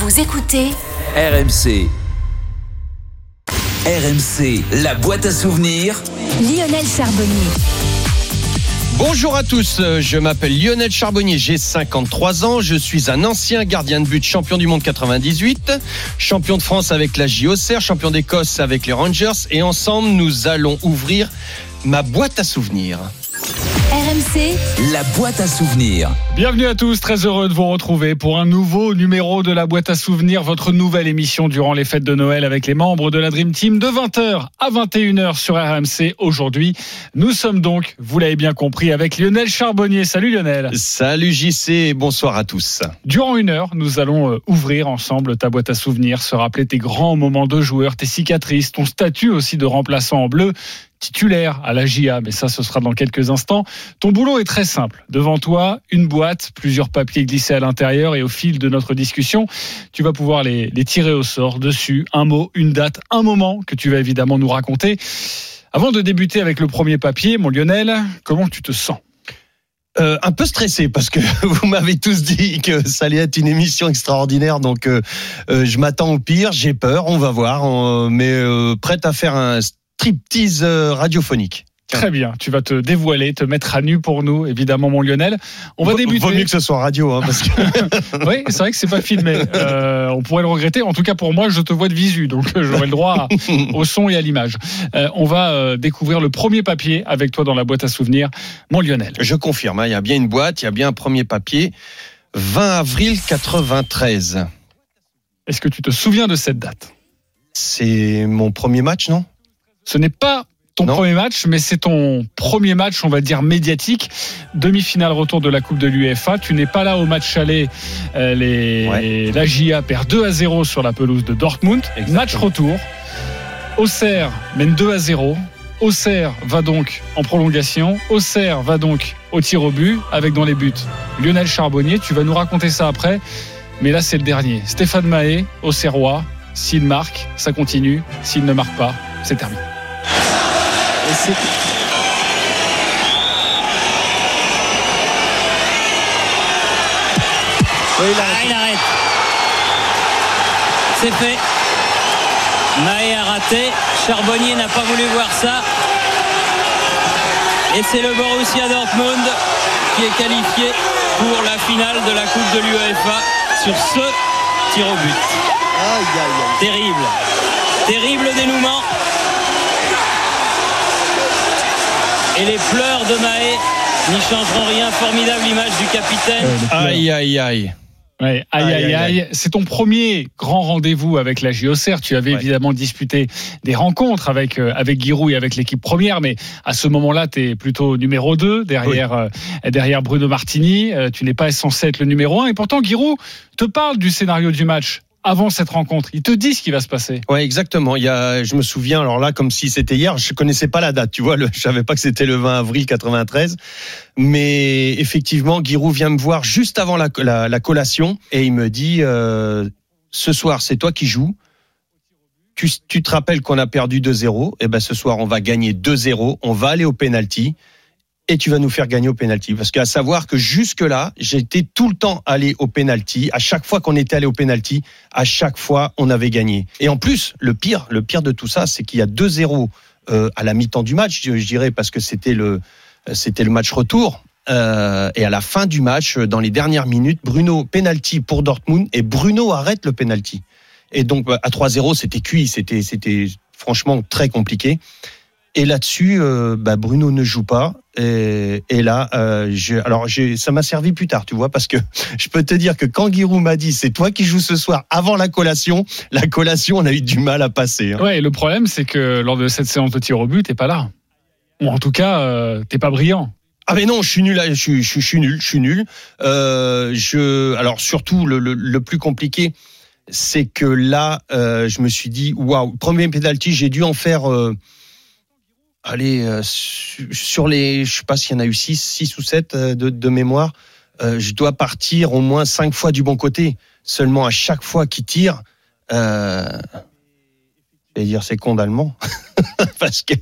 Vous écoutez RMC. RMC, la boîte à souvenirs. Lionel Charbonnier. Bonjour à tous, euh, je m'appelle Lionel Charbonnier, j'ai 53 ans, je suis un ancien gardien de but, champion du monde 98, champion de France avec la JOCR, champion d'Écosse avec les Rangers et ensemble nous allons ouvrir ma boîte à souvenirs. RMC, La boîte à souvenirs. Bienvenue à tous, très heureux de vous retrouver pour un nouveau numéro de la boîte à souvenirs, votre nouvelle émission durant les fêtes de Noël avec les membres de la Dream Team de 20h à 21h sur RMC. Aujourd'hui, nous sommes donc, vous l'avez bien compris, avec Lionel Charbonnier. Salut Lionel. Salut JC bonsoir à tous. Durant une heure, nous allons euh, ouvrir ensemble ta boîte à souvenirs, se rappeler tes grands moments de joueur, tes cicatrices, ton statut aussi de remplaçant en bleu titulaire à la JA, mais ça ce sera dans quelques instants. Ton boulot est très simple. Devant toi, une boîte, plusieurs papiers glissés à l'intérieur et au fil de notre discussion, tu vas pouvoir les, tirer au sort dessus, un mot, une date, un moment que tu vas évidemment nous raconter. Avant de débuter avec le premier papier, mon Lionel, comment tu te sens? Euh, un peu stressé parce que vous m'avez tous dit que ça allait être une émission extraordinaire, donc euh, euh, je m'attends au pire, j'ai peur, on va voir, on- mais euh, prête à faire un striptease euh, radiophonique. Très bien, tu vas te dévoiler, te mettre à nu pour nous, évidemment mon Lionel. On va débuter. Vaut mieux que ce soit radio, hein, parce que Oui, c'est vrai que c'est pas filmé. Euh, on pourrait le regretter. En tout cas, pour moi, je te vois de visu, donc euh, j'aurai le droit à- au son et à l'image. Euh, on va euh, découvrir le premier papier avec toi dans la boîte à souvenirs, mon Lionel. Je confirme, hein, il y a bien une boîte, il y a bien un premier papier. 20 avril 93. Est-ce que tu te souviens de cette date? C'est mon premier match, non? Ce n'est pas ton Non. premier match, mais c'est ton premier match, on va dire médiatique, demi-finale retour de la Coupe de l'UEFA. Tu n'es pas là au match aller. Euh, les... Ouais. La JA perd 2 à 0 sur la pelouse de Dortmund. Exactement. Match retour. Auxerre mène 2 à 0. Auxerre va donc en prolongation. Auxerre va donc au tir au but avec dans les buts Lionel Charbonnier. Tu vas nous raconter ça après. Mais là, c'est le dernier. Stéphane Mahé, Auxerrois. S'il marque, ça continue. S'il ne marque pas, c'est terminé. Et c'est Ah, il arrête. C'est fait. Maé a raté. Charbonnier n'a pas voulu voir ça. Et c'est le Borussia Dortmund qui est qualifié pour la finale de la Coupe de l'UEFA sur ce tir au but. Terrible. Terrible dénouement. Et les pleurs de Maé n'y changeront rien. Formidable image du capitaine. Aïe, aïe, aïe. Ouais, aïe, Aïe, aïe, aïe, aïe. C'est ton premier grand rendez-vous avec la JOCR. Tu avais Ouais. évidemment disputé des rencontres avec, euh, avec Giroud et avec l'équipe première, mais à ce moment-là, tu es plutôt numéro 2 derrière, euh, derrière Bruno Martini. Euh, tu n'es pas censé être le numéro 1. Et pourtant, Giroud te parle du scénario du match avant cette rencontre. Il te dit ce qui va se passer. Ouais, exactement. Il y a, je me souviens, alors là, comme si c'était hier, je connaissais pas la date, tu vois, le, je savais pas que c'était le 20 avril 93. Mais effectivement, Giroud vient me voir juste avant la, la, la collation et il me dit, euh, ce soir, c'est toi qui joues. Tu, tu te rappelles qu'on a perdu 2-0. Et ben, ce soir, on va gagner 2-0. On va aller au penalty. Et tu vas nous faire gagner au penalty. Parce qu'à savoir que jusque-là, j'étais tout le temps allé au penalty. À chaque fois qu'on était allé au penalty, à chaque fois, on avait gagné. Et en plus, le pire, le pire de tout ça, c'est qu'il y a 2-0 euh, à la mi-temps du match, je, je dirais, parce que c'était le, c'était le match retour. Euh, et à la fin du match, euh, dans les dernières minutes, Bruno penalty pour Dortmund et Bruno arrête le penalty. Et donc à 3-0, c'était cuit, c'était, c'était franchement très compliqué. Et là-dessus, euh, bah, Bruno ne joue pas. Et, et là, euh, alors ça m'a servi plus tard, tu vois, parce que je peux te dire que quand Giroud m'a dit c'est toi qui joues ce soir avant la collation, la collation, on a eu du mal à passer. hein. Ouais, et le problème, c'est que lors de cette séance de tir au but, t'es pas là. Ou en tout cas, euh, t'es pas brillant. Ah mais non, je suis nul, je suis, je suis, je suis nul, je suis nul. Euh, je, alors surtout le, le, le plus compliqué, c'est que là, euh, je me suis dit waouh, premier penalty, j'ai dû en faire. Allez, euh, su- sur les, je sais pas s'il y en a eu six, six ou sept euh, de, mémoire. Euh, je dois partir au moins cinq fois du bon côté. Seulement à chaque fois qu'il tire, euh, je vais dire c'est con d'allemand parce que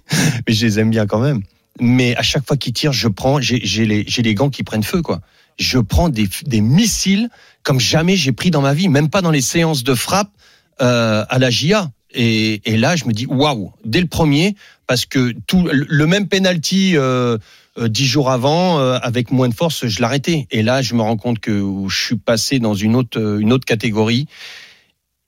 mais je les aime bien quand même. Mais à chaque fois qu'il tire, je prends, j'ai les, les gants qui prennent feu quoi. je prends des, des missiles comme jamais j'ai pris dans ma vie, même pas dans les séances de frappe euh, à la GIA. Et, et, là, je me dis waouh, dès le premier, parce que tout le même penalty euh, euh, dix jours avant, euh, avec moins de force, je l'arrêtais. Et là, je me rends compte que je suis passé dans une autre une autre catégorie.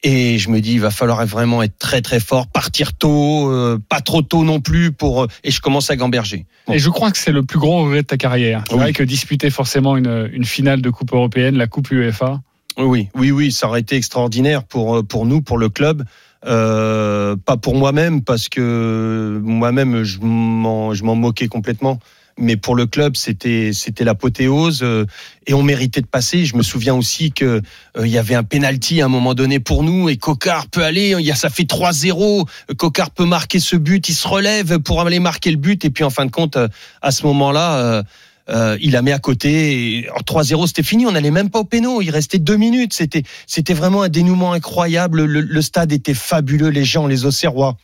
Et je me dis, il va falloir vraiment être très très fort, partir tôt, euh, pas trop tôt non plus pour. Et je commence à gamberger. Bon. Et je crois que c'est le plus gros regret de ta carrière. C'est oui. vrai que disputer forcément une, une finale de Coupe européenne, la Coupe UEFA. Oui, oui, oui, ça aurait été extraordinaire pour pour nous, pour le club. Euh, pas pour moi-même parce que moi-même je m'en moquais complètement mais pour le club, c'était c'était l'apothéose euh, et on méritait de passer. Je me souviens aussi que euh, il y avait un penalty à un moment donné pour nous et Cocard peut aller. Il y a ça fait 3-0. Cocard peut marquer ce but. Il se relève pour aller marquer le but et puis en fin de compte, euh, à ce moment-là. Euh, il la met à côté. 3-0, c'était fini. On n'allait même pas au péno. Il restait deux minutes. C'était, c'était vraiment un dénouement incroyable. Le, le, stade était fabuleux. Les gens, les Auxerrois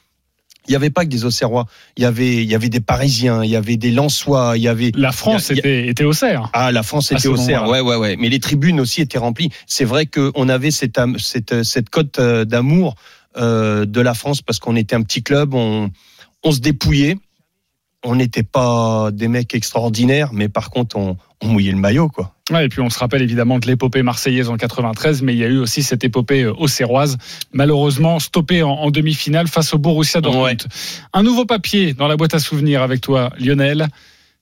il n'y avait pas que des Auxerrois. Il y avait, il y avait des Parisiens, il y avait des Lensois, il y avait. La France y a, était, était Auxerre. Ah, la France était Auxerre. Ouais, ouais, ouais. Mais les tribunes aussi étaient remplies. C'est vrai qu'on avait cette, cette, cette cote d'amour euh, de la France parce qu'on était un petit club, on, on se dépouillait. On n'était pas des mecs extraordinaires, mais par contre, on, on mouillait le maillot, quoi. Ouais, et puis on se rappelle évidemment de l'épopée marseillaise en 93, mais il y a eu aussi cette épopée auxerroise, malheureusement stoppée en, en demi-finale face au Borussia Dortmund. Ouais. Un nouveau papier dans la boîte à souvenirs avec toi, Lionel.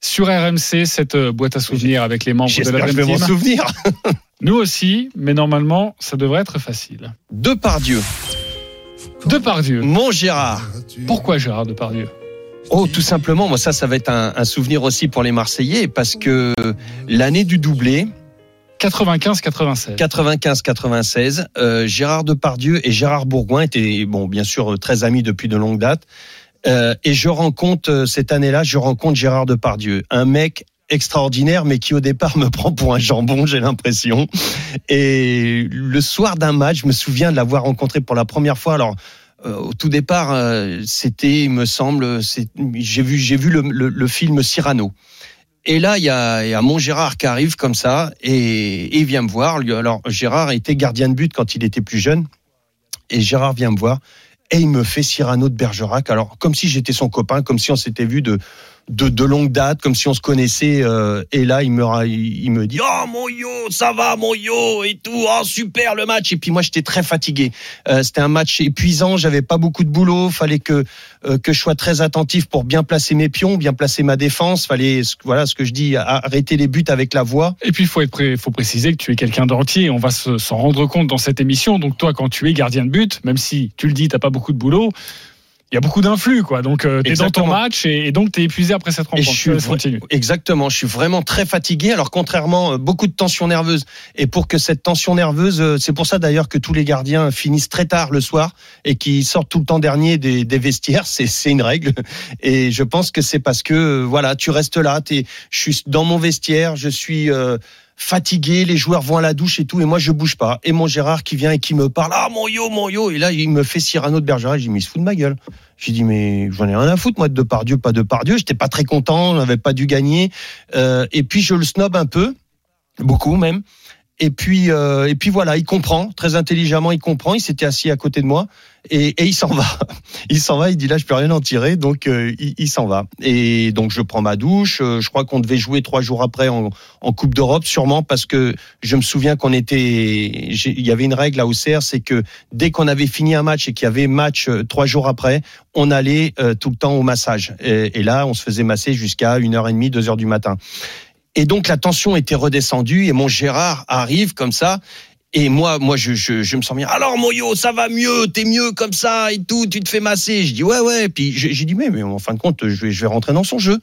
Sur RMC, cette boîte à souvenirs avec les membres de la je vais m'en souvenir. Nous aussi, mais normalement, ça devrait être facile. De par Dieu. De par Dieu. Mon Gérard. Pourquoi Gérard Depardieu? Oh, tout simplement, moi ça, ça va être un, un souvenir aussi pour les Marseillais parce que l'année du doublé, 95-96. 95-96. Euh, Gérard Depardieu et Gérard Bourgoin étaient, bon, bien sûr, très amis depuis de longues dates. Euh, et je rencontre cette année-là, je rencontre Gérard Depardieu, un mec extraordinaire, mais qui au départ me prend pour un jambon, j'ai l'impression. Et le soir d'un match, je me souviens de l'avoir rencontré pour la première fois. Alors euh, au tout départ, euh, c'était, il me semble, j'ai vu, j'ai vu le, film Cyrano. Et là, il y a, il y a mon Gérard qui arrive comme ça et, et, il vient me voir. Alors, Gérard était gardien de but quand il était plus jeune. Et Gérard vient me voir et il me fait Cyrano de Bergerac. Alors, comme si j'étais son copain, comme si on s'était vu de, de, de longue date, comme si on se connaissait. Euh, et là, il me, il, me dit Oh mon yo, ça va mon yo et tout. Oh super le match. Et puis moi, j'étais très fatigué. Euh, C'était un match épuisant. J'avais pas beaucoup de boulot. Fallait que euh, que je sois très attentif pour bien placer mes pions, bien placer ma défense. Fallait voilà ce que je dis, arrêter les buts avec la voix. Et puis il faut être prêt, faut préciser que tu es quelqu'un d'entier. On va s'en rendre compte dans cette émission. Donc toi, quand tu es gardien de but, même si tu le dis, t'as pas beaucoup de boulot il y a beaucoup d'influx, quoi. Donc, euh, tu es dans ton match et, et donc tu es épuisé après cette rencontre. Et je suis, exactement. Je suis vraiment très fatigué. Alors, contrairement, euh, beaucoup de tension nerveuse. Et pour que cette tension nerveuse, euh, c'est pour ça d'ailleurs que tous les gardiens finissent très tard le soir et qui sortent tout le temps dernier des, des vestiaires. C'est, c'est une règle. Et je pense que c'est parce que, voilà, tu restes là. T'es, je suis dans mon vestiaire. Je suis, euh, fatigué, les joueurs vont à la douche et tout, et moi je bouge pas. Et mon Gérard qui vient et qui me parle, ah mon yo, mon yo, et là il me fait Cyrano de Bergerac, j'ai mais il se fout de ma gueule. J'ai dit mais j'en ai rien à foutre moi de Depardieu, pas de Depardieu, j'étais pas très content, on n'avait pas dû gagner, euh, et puis je le snob un peu, beaucoup même. Et puis, euh, et puis voilà, il comprend très intelligemment, il comprend. Il s'était assis à côté de moi et, et il s'en va. Il s'en va. Il dit là, je peux rien en tirer, donc euh, il, s'en va. Et donc je prends ma douche. Euh, je crois qu'on devait jouer trois jours après en, en Coupe d'Europe, sûrement parce que je me souviens qu'on était. Il y avait une règle à Auxerre, c'est que dès qu'on avait fini un match et qu'il y avait match euh, trois jours après, on allait euh, tout le temps au massage. Et, et là, on se faisait masser jusqu'à une heure et demie, deux heures du matin. Et donc la tension était redescendue et mon Gérard arrive comme ça. Et moi, moi, je, je, me sens bien. Alors, Moyo, ça va mieux, t'es mieux comme ça et tout, tu te fais masser? Je dis ouais, ouais. Puis j'ai dit mais, mais en fin de compte, je vais, je vais rentrer dans son jeu.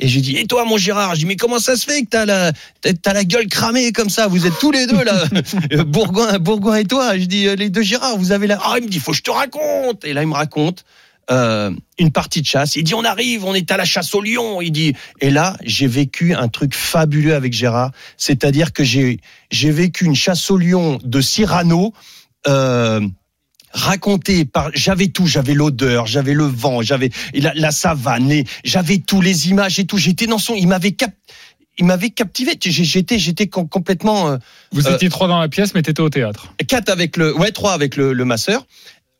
Et j'ai dit et toi, mon Gérard? Je dis mais comment ça se fait que t'as la, t'as la gueule cramée comme ça? Vous êtes tous les deux là, Bourgoin, Bourgoin et toi. Je dis les deux Gérard, vous avez la. Ah, il me dit faut que je te raconte. Et là, il me raconte euh, une partie de chasse. Il dit on arrive, on est à la chasse au lion. Il dit et là j'ai vécu un truc fabuleux avec Gérard, c'est-à-dire que j'ai j'ai vécu une chasse au lion de Cyrano. Euh, raconté par j'avais tout j'avais l'odeur j'avais le vent j'avais la, la savane j'avais tous les images et tout j'étais dans son il m'avait cap il m'avait captivé. J'étais, j'étais com- complètement euh, Vous Euh, étiez trois dans la pièce, mais t'étais au théâtre. quatre avec le, ouais, trois avec le, le masseur.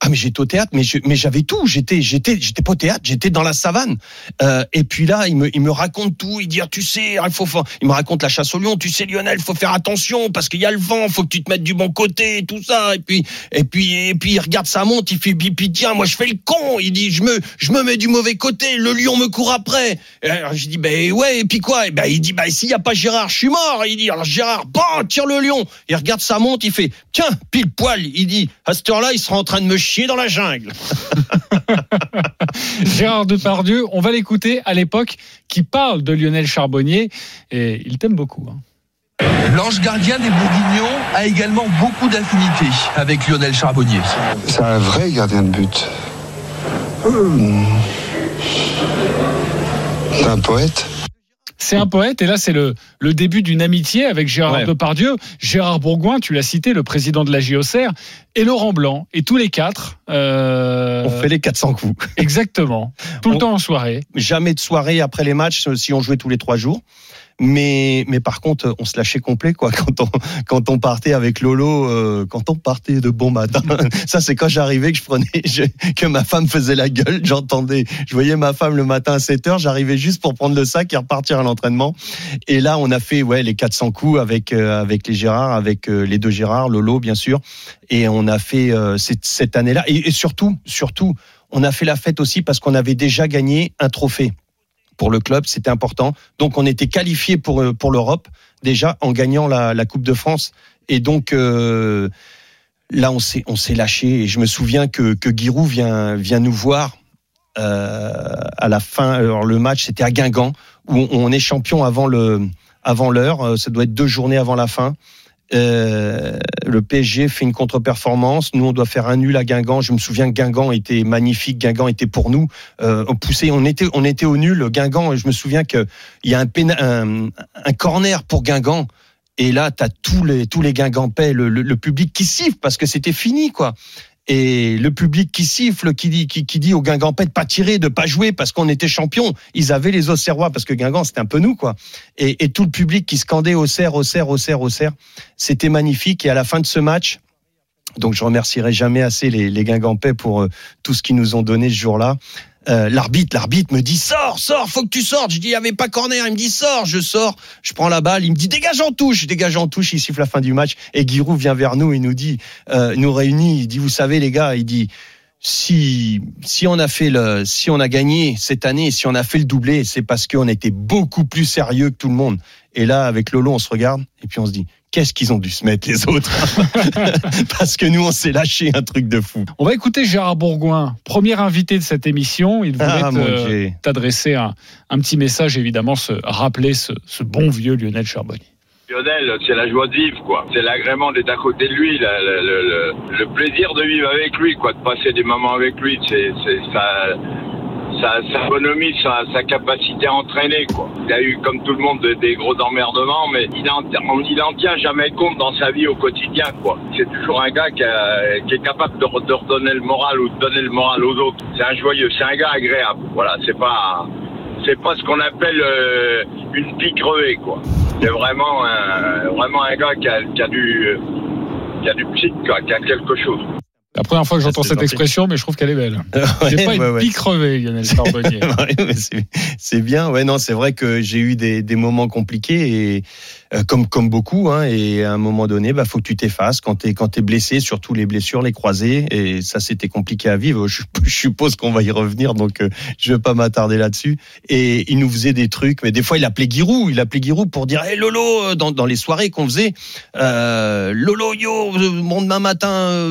Ah mais j'étais au théâtre, mais j'avais tout. J'étais, pas au théâtre, j'étais dans la savane. Euh, et puis là, il me, il raconte tout. Il dit, ah, tu sais, il faut, fa- il me raconte la chasse au lion. Tu sais, Lionel, faut faire attention parce qu'il y a le vent, faut que tu te mettes du bon côté, tout ça. Et puis, et puis, et puis, il regarde sa montre, il fait, puis, tiens, moi je fais le con. Il dit, je me, je me mets du mauvais côté. Le lion me court après. Alors, je dis, ben ouais. Et puis quoi? Et ben il dit, ben s'il y a pas Gérard, je suis mort. Il dit, alors Gérard, bon, tire le lion. Il regarde sa montre, il fait, tiens, pile poil. Il dit, à cette heure-là, il sera en train de me chier dans la jungle. Gérard Depardieu, on va l'écouter à l'époque, qui parle de Lionel Charbonnier, et il t'aime beaucoup. hein. L'ange gardien des Bourguignons a également beaucoup d'affinités avec Lionel Charbonnier. C'est un vrai gardien de but. Hum. C'est un poète. C'est un poète, et là c'est le, le début d'une amitié avec Gérard Ouais. Depardieu. Gérard Bourgoin, tu l'as cité, le président de la JOCR, et Laurent Blanc, et tous les quatre. euh, On fait les 400 coups. Exactement. Tout le On- temps en soirée. jamais de soirée après les matchs euh, si on jouait tous les trois jours. Mais, mais par contre, on se lâchait complet quoi quand on quand on partait avec Lolo, euh, quand on partait de bon matin. Ça c'est quand j'arrivais que je prenais je- que ma femme faisait la gueule. J'entendais, je voyais ma femme le matin à 7 heures. J'arrivais juste pour prendre le sac et repartir à l'entraînement. Et là, on a fait ouais les 400 coups avec euh, avec les Gérard, avec euh, les deux Gérard, Lolo bien sûr. Et on a fait euh, cette, cette année-là. Et, et surtout, surtout, on a fait la fête aussi parce qu'on avait déjà gagné un trophée pour le club, c'était important. Donc on était qualifié pour euh, pour l'Europe déjà en gagnant la, la Coupe de France. Et donc euh, là on s'est on s'est lâché. Et je me souviens que que Giroud vient vient nous voir euh, à la fin. Alors le match c'était à Guingamp où on, on est champion avant le avant l'heure. Euh, Ça doit être deux journées avant la fin. Euh, le PSG fait une contre-performance. Nous, on doit faire un nul à Guingamp. Je me souviens que Guingamp était magnifique. Guingamp était pour nous. Euh, on poussait, on était, on était au nul. Guingamp. Je me souviens que il y a un, un, corner pour Guingamp. Et là, t'as tous les tous les Guingampais, le, le, le public qui siffle parce que c'était fini, quoi. Et le public qui siffle, qui dit, qui, qui dit aux Guingampais de pas tirer, de pas jouer parce qu'on était champion. Ils avaient les Auxerrois parce que Guingamp c'était un peu nous, quoi. Et, et tout le public qui scandait Auxerre, Auxerre, Auxerre, Auxerre. C'était magnifique. Et à la fin de ce match, donc je remercierai jamais assez les, les Guingampais pour euh, tout ce qu'ils nous ont donné ce jour-là. Euh, l'arbitre, l'arbitre me dit sors, sors, faut que tu sortes. Je dis il y avait pas corner, il me dit sors, je sors, je prends la balle, il me dit dégage en touche, dégage en touche, il siffle la fin du match. Et Giroud vient vers nous. Et nous dit euh, nous réunit, il dit vous savez les gars, il dit si si on a fait le si on a gagné cette année, si on a fait le doublé, c'est parce qu'on était beaucoup plus sérieux que tout le monde. Et là avec Lolo, on se regarde. Et puis on se dit qu'est-ce qu'ils ont dû se mettre les autres parce que nous on s'est lâché un truc de fou. On va écouter Gérard Bourgoin, premier invité de cette émission. Il voulait Ah, mon Dieu. t'adresser un, un petit message, évidemment, se rappeler ce, ce bon vieux Lionel Charbonnier. Lionel, c'est la joie de vivre, quoi. C'est l'agrément d'être à côté de lui, la- le, le- le- le plaisir de vivre avec lui, quoi, de passer des moments avec lui. C'est c'est sa, sa, bonhomie, sa, sa capacité à entraîner, quoi. Il a eu, comme tout le monde, des, des gros emmerdements, mais il en, il en tient jamais compte dans sa vie au quotidien, quoi. C'est toujours un gars qui, qui est capable de, re- de redonner le moral ou de donner le moral aux autres. C'est un joyeux, c'est un gars agréable. Voilà, c'est pas c'est pas ce qu'on appelle euh, une pique crevée, quoi. C'est vraiment un, vraiment un gars qui a, qui a du, qui a du psych, quoi, qui a quelque chose. La première fois que j'entends c'est cette gentil. expression, mais je trouve qu'elle est belle. C'est Ouais, pas une ouais, ouais. pique crevée, Lionel Charbonnier. Ouais, c'est- bien. Ouais, non, c'est vrai que j'ai eu des, des moments compliqués et euh, comme comme beaucoup. Hein, et à un moment donné, bah faut que tu t'effaces quand t'es quand t'es blessé, surtout les blessures, les croisés. Et ça, c'était compliqué à vivre. Je, je suppose qu'on va y revenir, donc euh, je vais pas m'attarder là-dessus. Et il nous faisait des trucs, mais des fois il appelait Giroud, il appelait Giroud pour dire, hey Lolo, euh, dans dans les soirées qu'on faisait, euh, Lolo yo, bon demain matin,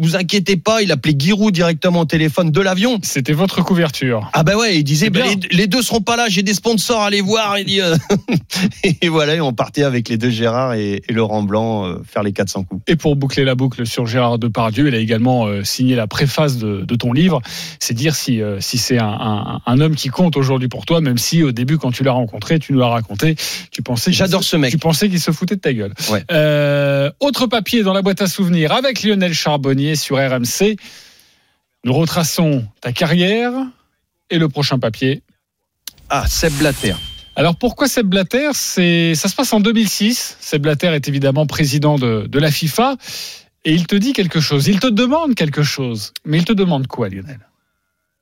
vous inquiétez pas, il appelait Giroud directement au téléphone de l'avion. C'était votre couverture. Ah bah ouais, il disait bah, bien. les, les deux seront pas là, j'ai des sponsors à aller voir. Il dit, euh, et voilà, et on partait avec les deux Gérard et, et Laurent Blanc euh, faire les 400 coups. Et pour boucler la boucle sur Gérard Depardieu, il a également euh, signé la préface de, de ton livre. C'est dire si, euh, si c'est un, un- un homme qui compte aujourd'hui pour toi, même si au début, quand tu l'as rencontré, tu nous l'as raconté, tu pensais qu'il J'adore se- ce mec. Tu pensais qu'il se foutait de ta gueule. Ouais. Autre papier dans la boîte à souvenirs avec Lionel Charbonnier sur RMC. Nous retraçons ta carrière et le prochain papier. Ah, Seb Blatter. Alors pourquoi Seb Blatter? C'est ça se passe en 2006. Seb Blatter est évidemment président de, de la FIFA et il te dit quelque chose. Il te demande quelque chose. Mais il te demande quoi, Lionel?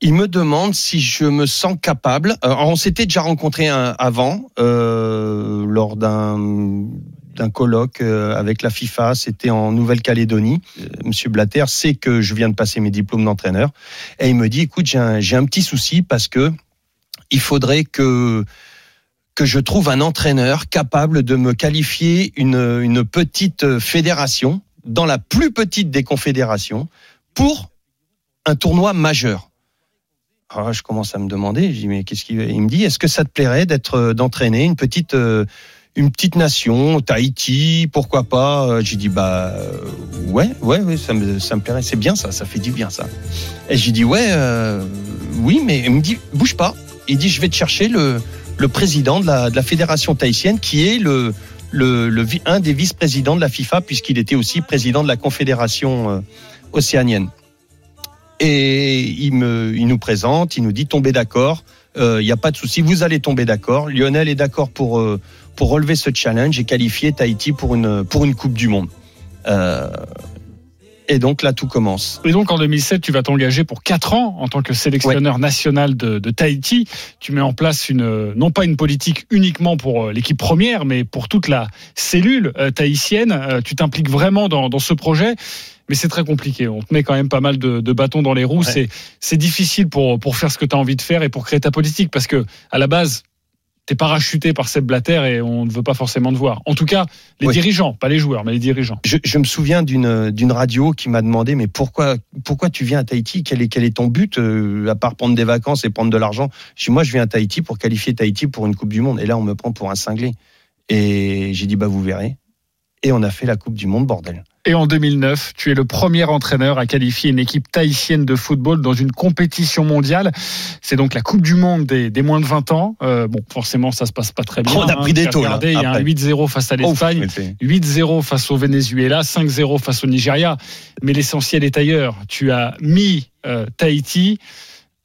Il me demande si je me sens capable. Euh, on s'était déjà rencontré avant euh, lors d'un d'un colloque euh, avec la FIFA, c'était en Nouvelle-Calédonie. Euh, Monsieur Blatter sait que je viens de passer mes diplômes d'entraîneur et il me dit écoute, j'ai un, un petit souci parce que il faudrait que que je trouve un entraîneur capable de me qualifier une, une petite fédération dans la plus petite des confédérations pour un tournoi majeur. Alors je commence à me demander, je dis mais qu'est-ce qu'il il me dit Est-ce que ça te plairait d'être d'entraîner une petite euh, une petite nation, Tahiti, pourquoi pas J'ai dit bah euh, ouais ouais ouais ça me ça me plairait, c'est bien ça, ça fait du bien ça. Et j'ai dit ouais euh, oui mais il me dit bouge pas. Il dit je vais te chercher le le président de la, de la fédération tahitienne qui est le le, le un des vice-présidents de la FIFA puisqu'il était aussi président de la confédération euh, océanienne. Et il, me, il nous présente, il nous dit tombez d'accord, il euh, n'y a pas de souci, vous allez tomber d'accord. Lionel est d'accord pour, euh, pour relever ce challenge et qualifier Tahiti pour une, pour une Coupe du Monde. Euh, et donc là, tout commence. Et donc en 2007, tu vas t'engager pour 4 ans en tant que sélectionneur ouais. national de, de, Tahiti. Tu mets en place une, non pas une politique uniquement pour l'équipe première, mais pour toute la cellule euh, tahitienne. Euh, tu t'impliques vraiment dans, dans ce projet mais c'est très compliqué. On te met quand même pas mal de, de bâtons dans les roues. Ouais. C'est difficile pour, pour faire ce que tu as envie de faire et pour créer ta politique parce que, à la base, t'es parachuté par Seb Blatter et on ne veut pas forcément te voir. En tout cas, les oui. dirigeants, pas les joueurs, mais les dirigeants. Je, je me souviens d'une d'une radio qui m'a demandé mais pourquoi pourquoi tu viens à Tahiti? Quel est quel est ton but euh, à part prendre des vacances et prendre de l'argent? Je dis moi je viens à Tahiti pour qualifier Tahiti pour une Coupe du Monde et là on me prend pour un cinglé. Et j'ai dit bah vous verrez. Et on a fait la Coupe du Monde bordel. Et en 2009, tu es le premier entraîneur à qualifier une équipe tahitienne de football dans une compétition mondiale. C'est donc la Coupe du Monde des, des, moins de 20 ans. Euh, bon, forcément, ça se passe pas très bien. Oh, on a pris hein, des taux. Il y a un 8-0 face à l'Espagne, 8-0 face au Venezuela, 5-0 face au Nigeria. Mais l'essentiel est ailleurs. Tu as mis euh, Tahiti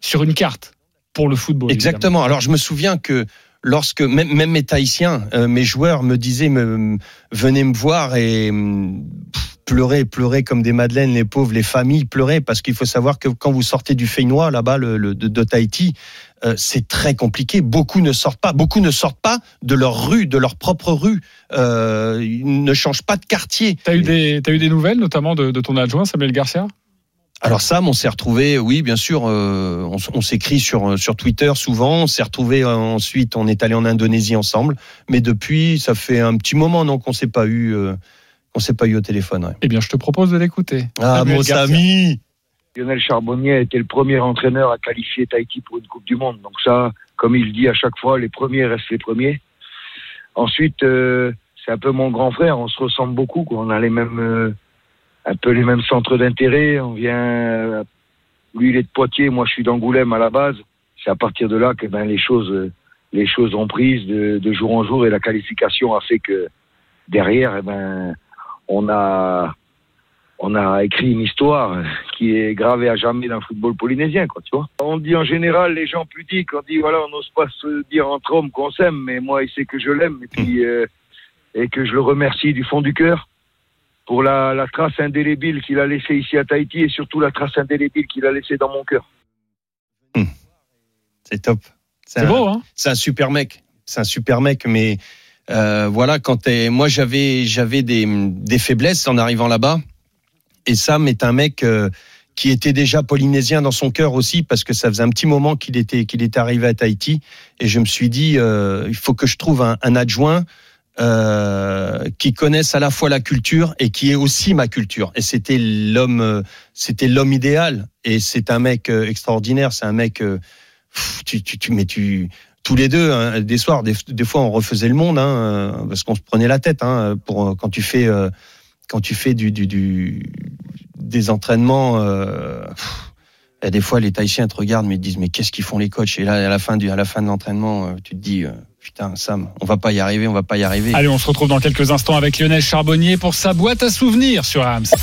sur une carte pour le football. Exactement. Évidemment. Alors, je me souviens que lorsque même, même mes Tahitiens, euh, mes joueurs me disaient, me, venez me voir et pff, pleurer, pleurer comme des madeleines, les pauvres, les familles pleuraient parce qu'il faut savoir que quand vous sortez du Feinois là-bas, le, le, de, de, Tahiti, euh, c'est très compliqué. Beaucoup ne sortent pas, beaucoup ne sortent pas de leur rue, de leur propre rue. Euh, ils ne changent pas de quartier. T'as eu des, as eu des nouvelles, notamment de, de ton adjoint Samuel Garcia? Alors Sam, on s'est retrouvé, oui, bien sûr, euh, on, on s'écrit sur sur Twitter souvent. On s'est retrouvé euh, ensuite, on est allé en Indonésie ensemble. Mais depuis, ça fait un petit moment non qu'on s'est pas eu, euh, on s'est pas eu au téléphone. Ouais. Eh bien, je te propose de l'écouter. Ah mon Samy. Lionel Charbonnier a été le premier entraîneur à qualifier Tahiti pour une Coupe du Monde. Donc ça, comme il dit à chaque fois, les premiers restent les premiers. Ensuite, euh, c'est un peu mon grand frère. On se ressemble beaucoup. Quoi. On a les mêmes euh, un peu les mêmes centres d'intérêt. On vient, lui il est de Poitiers, moi je suis d'Angoulême à la base. C'est à partir de là que ben les choses, les choses ont prise de, de, jour en jour et la qualification a fait que derrière, eh ben on a, on a écrit une histoire qui est gravée à jamais dans le football polynésien, quoi, tu vois. On dit en général, les gens pudiques, on dit voilà, on n'ose pas se dire entre hommes qu'on s'aime, mais moi il sait que je l'aime et puis euh, et que je le remercie du fond du cœur pour la, la trace indélébile qu'il a laissée ici à Tahiti et surtout la trace indélébile qu'il a laissée dans mon cœur. Mmh. C'est top. C'est beau, hein C'est un super mec. C'est un super mec, mais euh, voilà, quand es, moi j'avais j'avais des, des faiblesses en arrivant là-bas, et Sam est un mec euh, qui était déjà polynésien dans son cœur aussi parce que ça faisait un petit moment qu'il était qu'il était arrivé à Tahiti, et je me suis dit euh, il faut que je trouve un, un adjoint euh, qui connaissent à la fois la culture et qui est aussi ma culture. Et c'était l'homme, c'était l'homme idéal. Et c'est un mec euh, extraordinaire. C'est un mec, euh, tu, tu, tu, mais tu, tous les deux, hein, des soirs, des, fois, on refaisait le monde, hein, parce qu'on se prenait la tête, hein, pour quand tu fais, quand tu fais du, du, du des entraînements. Euh, et des fois, les Tahitiens te regardent, mais ils disent, mais qu'est-ce qu'ils font les coachs? Et là, à la fin du, à la fin de l'entraînement, tu te dis. Putain, Sam, on va pas y arriver, on va pas y arriver. Allez, on se retrouve dans quelques instants avec Lionel Charbonnier pour sa boîte à souvenirs sur RMC.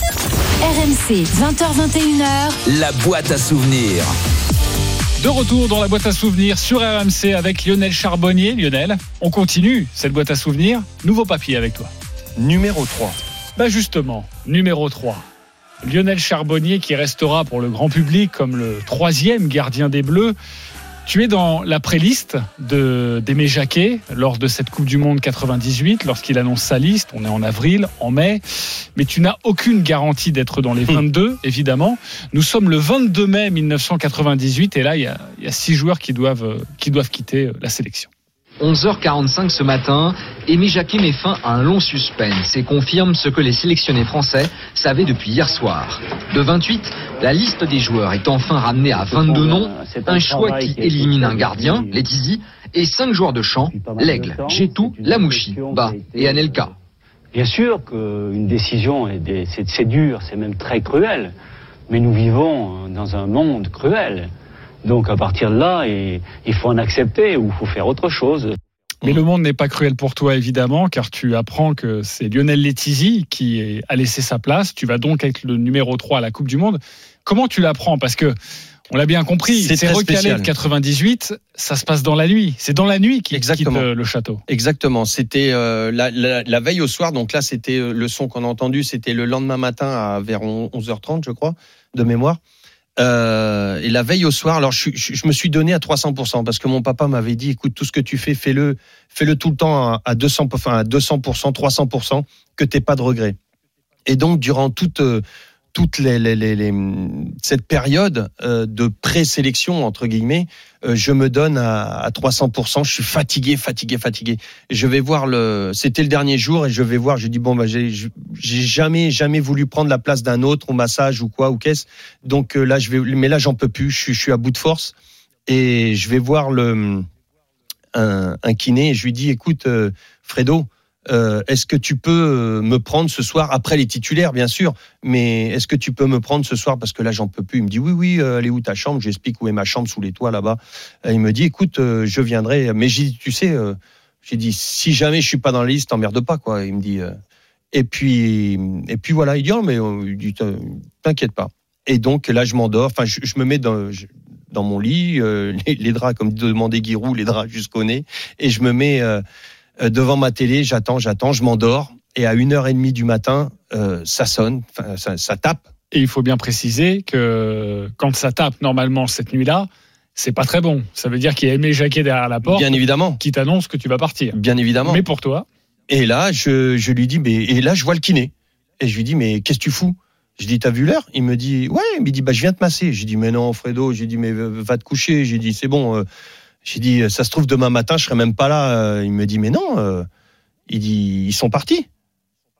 RMC, 20h21h. La boîte à souvenirs. De retour dans la boîte à souvenirs sur RMC avec Lionel Charbonnier. Lionel, on continue cette boîte à souvenirs. Nouveau papier avec toi. Numéro 3. Bah justement, numéro 3. Lionel Charbonnier qui restera pour le grand public comme le troisième gardien des Bleus. Tu es dans la préliste de d'Aimé Jacquet lors de cette Coupe du Monde 98, lorsqu'il annonce sa liste. On est en avril, en mai, mais tu n'as aucune garantie d'être dans les 22, évidemment. Nous sommes le 22 mai 1998 et là, il y a, il y a six joueurs qui doivent, qui doivent quitter la sélection. 11h45 ce matin, Émy Jacquet met fin à un long suspense et confirme ce que les sélectionnés français savaient depuis hier soir. De 28, la liste des joueurs est enfin ramenée à 22 noms, un choix qui élimine un gardien, Letizy, et 5 joueurs de champ, L'Aigle, Gétou, Lamouchi, Ba et Anelka. Bien sûr qu'une décision, c'est dur, c'est même très cruel, mais nous vivons dans un monde cruel. Donc à partir de là, il faut en accepter ou il faut faire autre chose. Mais le monde n'est pas cruel pour toi, évidemment, car tu apprends que c'est Lionel Letizy qui a laissé sa place. Tu vas donc être le numéro 3 à la Coupe du Monde. Comment tu l'apprends? Parce que, on l'a bien compris, c'est recalé de 98, ça se passe dans la nuit. C'est dans la nuit qu'il quitte le château. Exactement. C'était euh, la, la, la, veille au soir. Donc là, c'était euh, le son qu'on a entendu. C'était le lendemain matin à vers 11h30, je crois, de mémoire. Euh, et la veille au soir, alors je, me suis donné à 300% parce que mon papa m'avait dit, écoute, tout ce que tu fais, fais-le, fais-le tout le temps à, 200, enfin à 200%, 300%, que t'aies pas de regrets. Et donc durant toute toute les, les, les, cette période euh, de présélection entre guillemets, euh, je me donne à, à 300%. Je suis fatigué, fatigué, fatigué. Je vais voir le. C'était le dernier jour et je vais voir. Je dis bon bah j'ai jamais jamais voulu prendre la place d'un autre au massage ou quoi ou qu'est-ce. Donc euh, là je vais. Mais là j'en peux plus. Je je suis à bout de force et je vais voir le un, un kiné et je lui dis écoute Fredo euh, est-ce que tu peux euh, me prendre ce soir après les titulaires, bien sûr, mais est-ce que tu peux me prendre ce soir? Parce que là j'en peux plus. Il me dit oui, oui, euh, elle est où ta chambre? J'explique où est ma chambre sous les toits là-bas. Il me dit écoute, je viendrai, mais j'ai dit tu sais, j'ai dit si jamais je suis pas dans la liste, t'emmerde pas quoi. Il me dit et puis et puis voilà, il dit oh, mais dit t'inquiète pas. Et donc là je m'endors, enfin je, me mets dans dans mon lit, les, les, draps comme demandait Guirou, les draps jusqu'au nez, et je me mets euh, devant ma télé, j'attends, j'attends, je m'endors. Et à une heure et demie du matin, euh, ça sonne, ça, ça tape. Et il faut bien préciser que quand ça tape normalement cette nuit-là, c'est pas très bon. Ça veut dire qu'il y a Aimé Jacquet derrière la porte. Bien évidemment. Qui t'annonce que tu vas partir. Bien évidemment. Mais pour toi. Et là, je, je lui dis, mais, et là, je vois le kiné. Et je lui dis, mais qu'est-ce que tu fous? Je dis, t'as vu l'heure? Il me dit, ouais. Il me dit, bah, je viens te masser. J'ai dit, mais non, Fredo. J'ai dit, mais va te coucher. J'ai dit, c'est bon. Euh, j'ai dit, ça se trouve, demain matin, je serai même pas là. Il me dit, mais non. Il dit, ils sont partis.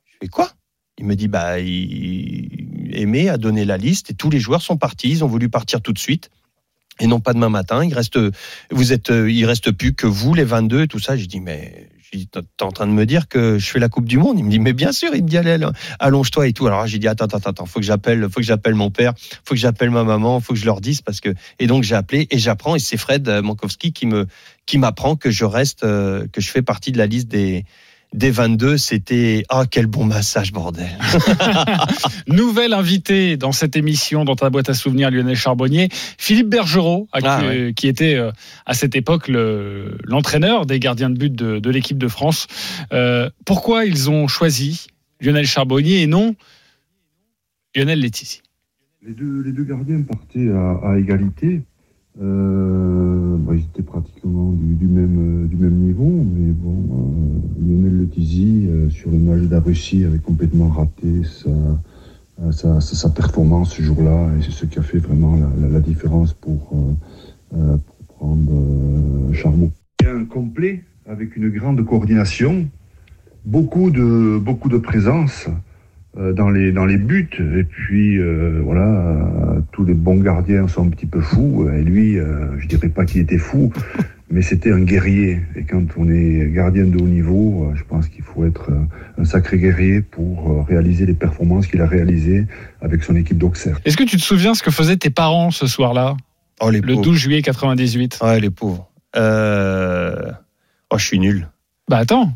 Je fais quoi? Il me dit, bah, il... Aimé a donné la liste et tous les joueurs sont partis. Ils ont voulu partir tout de suite et non pas demain matin. Il reste, vous êtes, il reste plus que vous, les 22 et tout ça. J'ai dit, mais t'es en train de me dire que je fais la Coupe du Monde Il me dit, mais bien sûr. Il me dit, allez, allonge-toi et tout. Alors j'ai dit, attends, attends, attends, faut que j'appelle, faut que j'appelle mon père, faut que j'appelle ma maman, faut que je leur dise parce que. Et donc j'ai appelé et j'apprends et c'est Fred Mankowski qui me, qui m'apprend que je reste, euh, que je fais partie de la liste des des 22, c'était ah quel bon massage bordel. Nouvelle invité dans cette émission, dans ta boîte à souvenirs, Lionel Charbonnier, Philippe Bergerot, ah, qui, était euh, à cette époque l'entraîneur des gardiens de but de, l'équipe de France. Euh, pourquoi ils ont choisi Lionel Charbonnier et non Lionel Letizy les deux, les deux gardiens partaient à égalité. Euh, bah, ils étaient pratiquement du, même, du même niveau, mais bon, euh, Lionel Letizy, euh, sur le match de la Russie, avait complètement raté sa, euh, sa, performance ce jour-là, et c'est ce qui a fait vraiment la, différence pour, euh, euh, pour prendre Charbon. Un complet, avec une grande coordination, beaucoup de, beaucoup de présence. Euh, dans les dans les buts et puis euh, voilà euh, tous les bons gardiens sont un petit peu fous et lui je dirais pas qu'il était fou mais c'était un guerrier et quand on est gardien de haut niveau je pense qu'il faut être un sacré guerrier pour réaliser les performances qu'il a réalisées avec son équipe d'Auxerre. Est-ce que tu te souviens ce que faisaient tes parents ce soir-là? Oh, le 12 juillet 98 Ouais les pauvres. Oh je suis nul. Bah attends,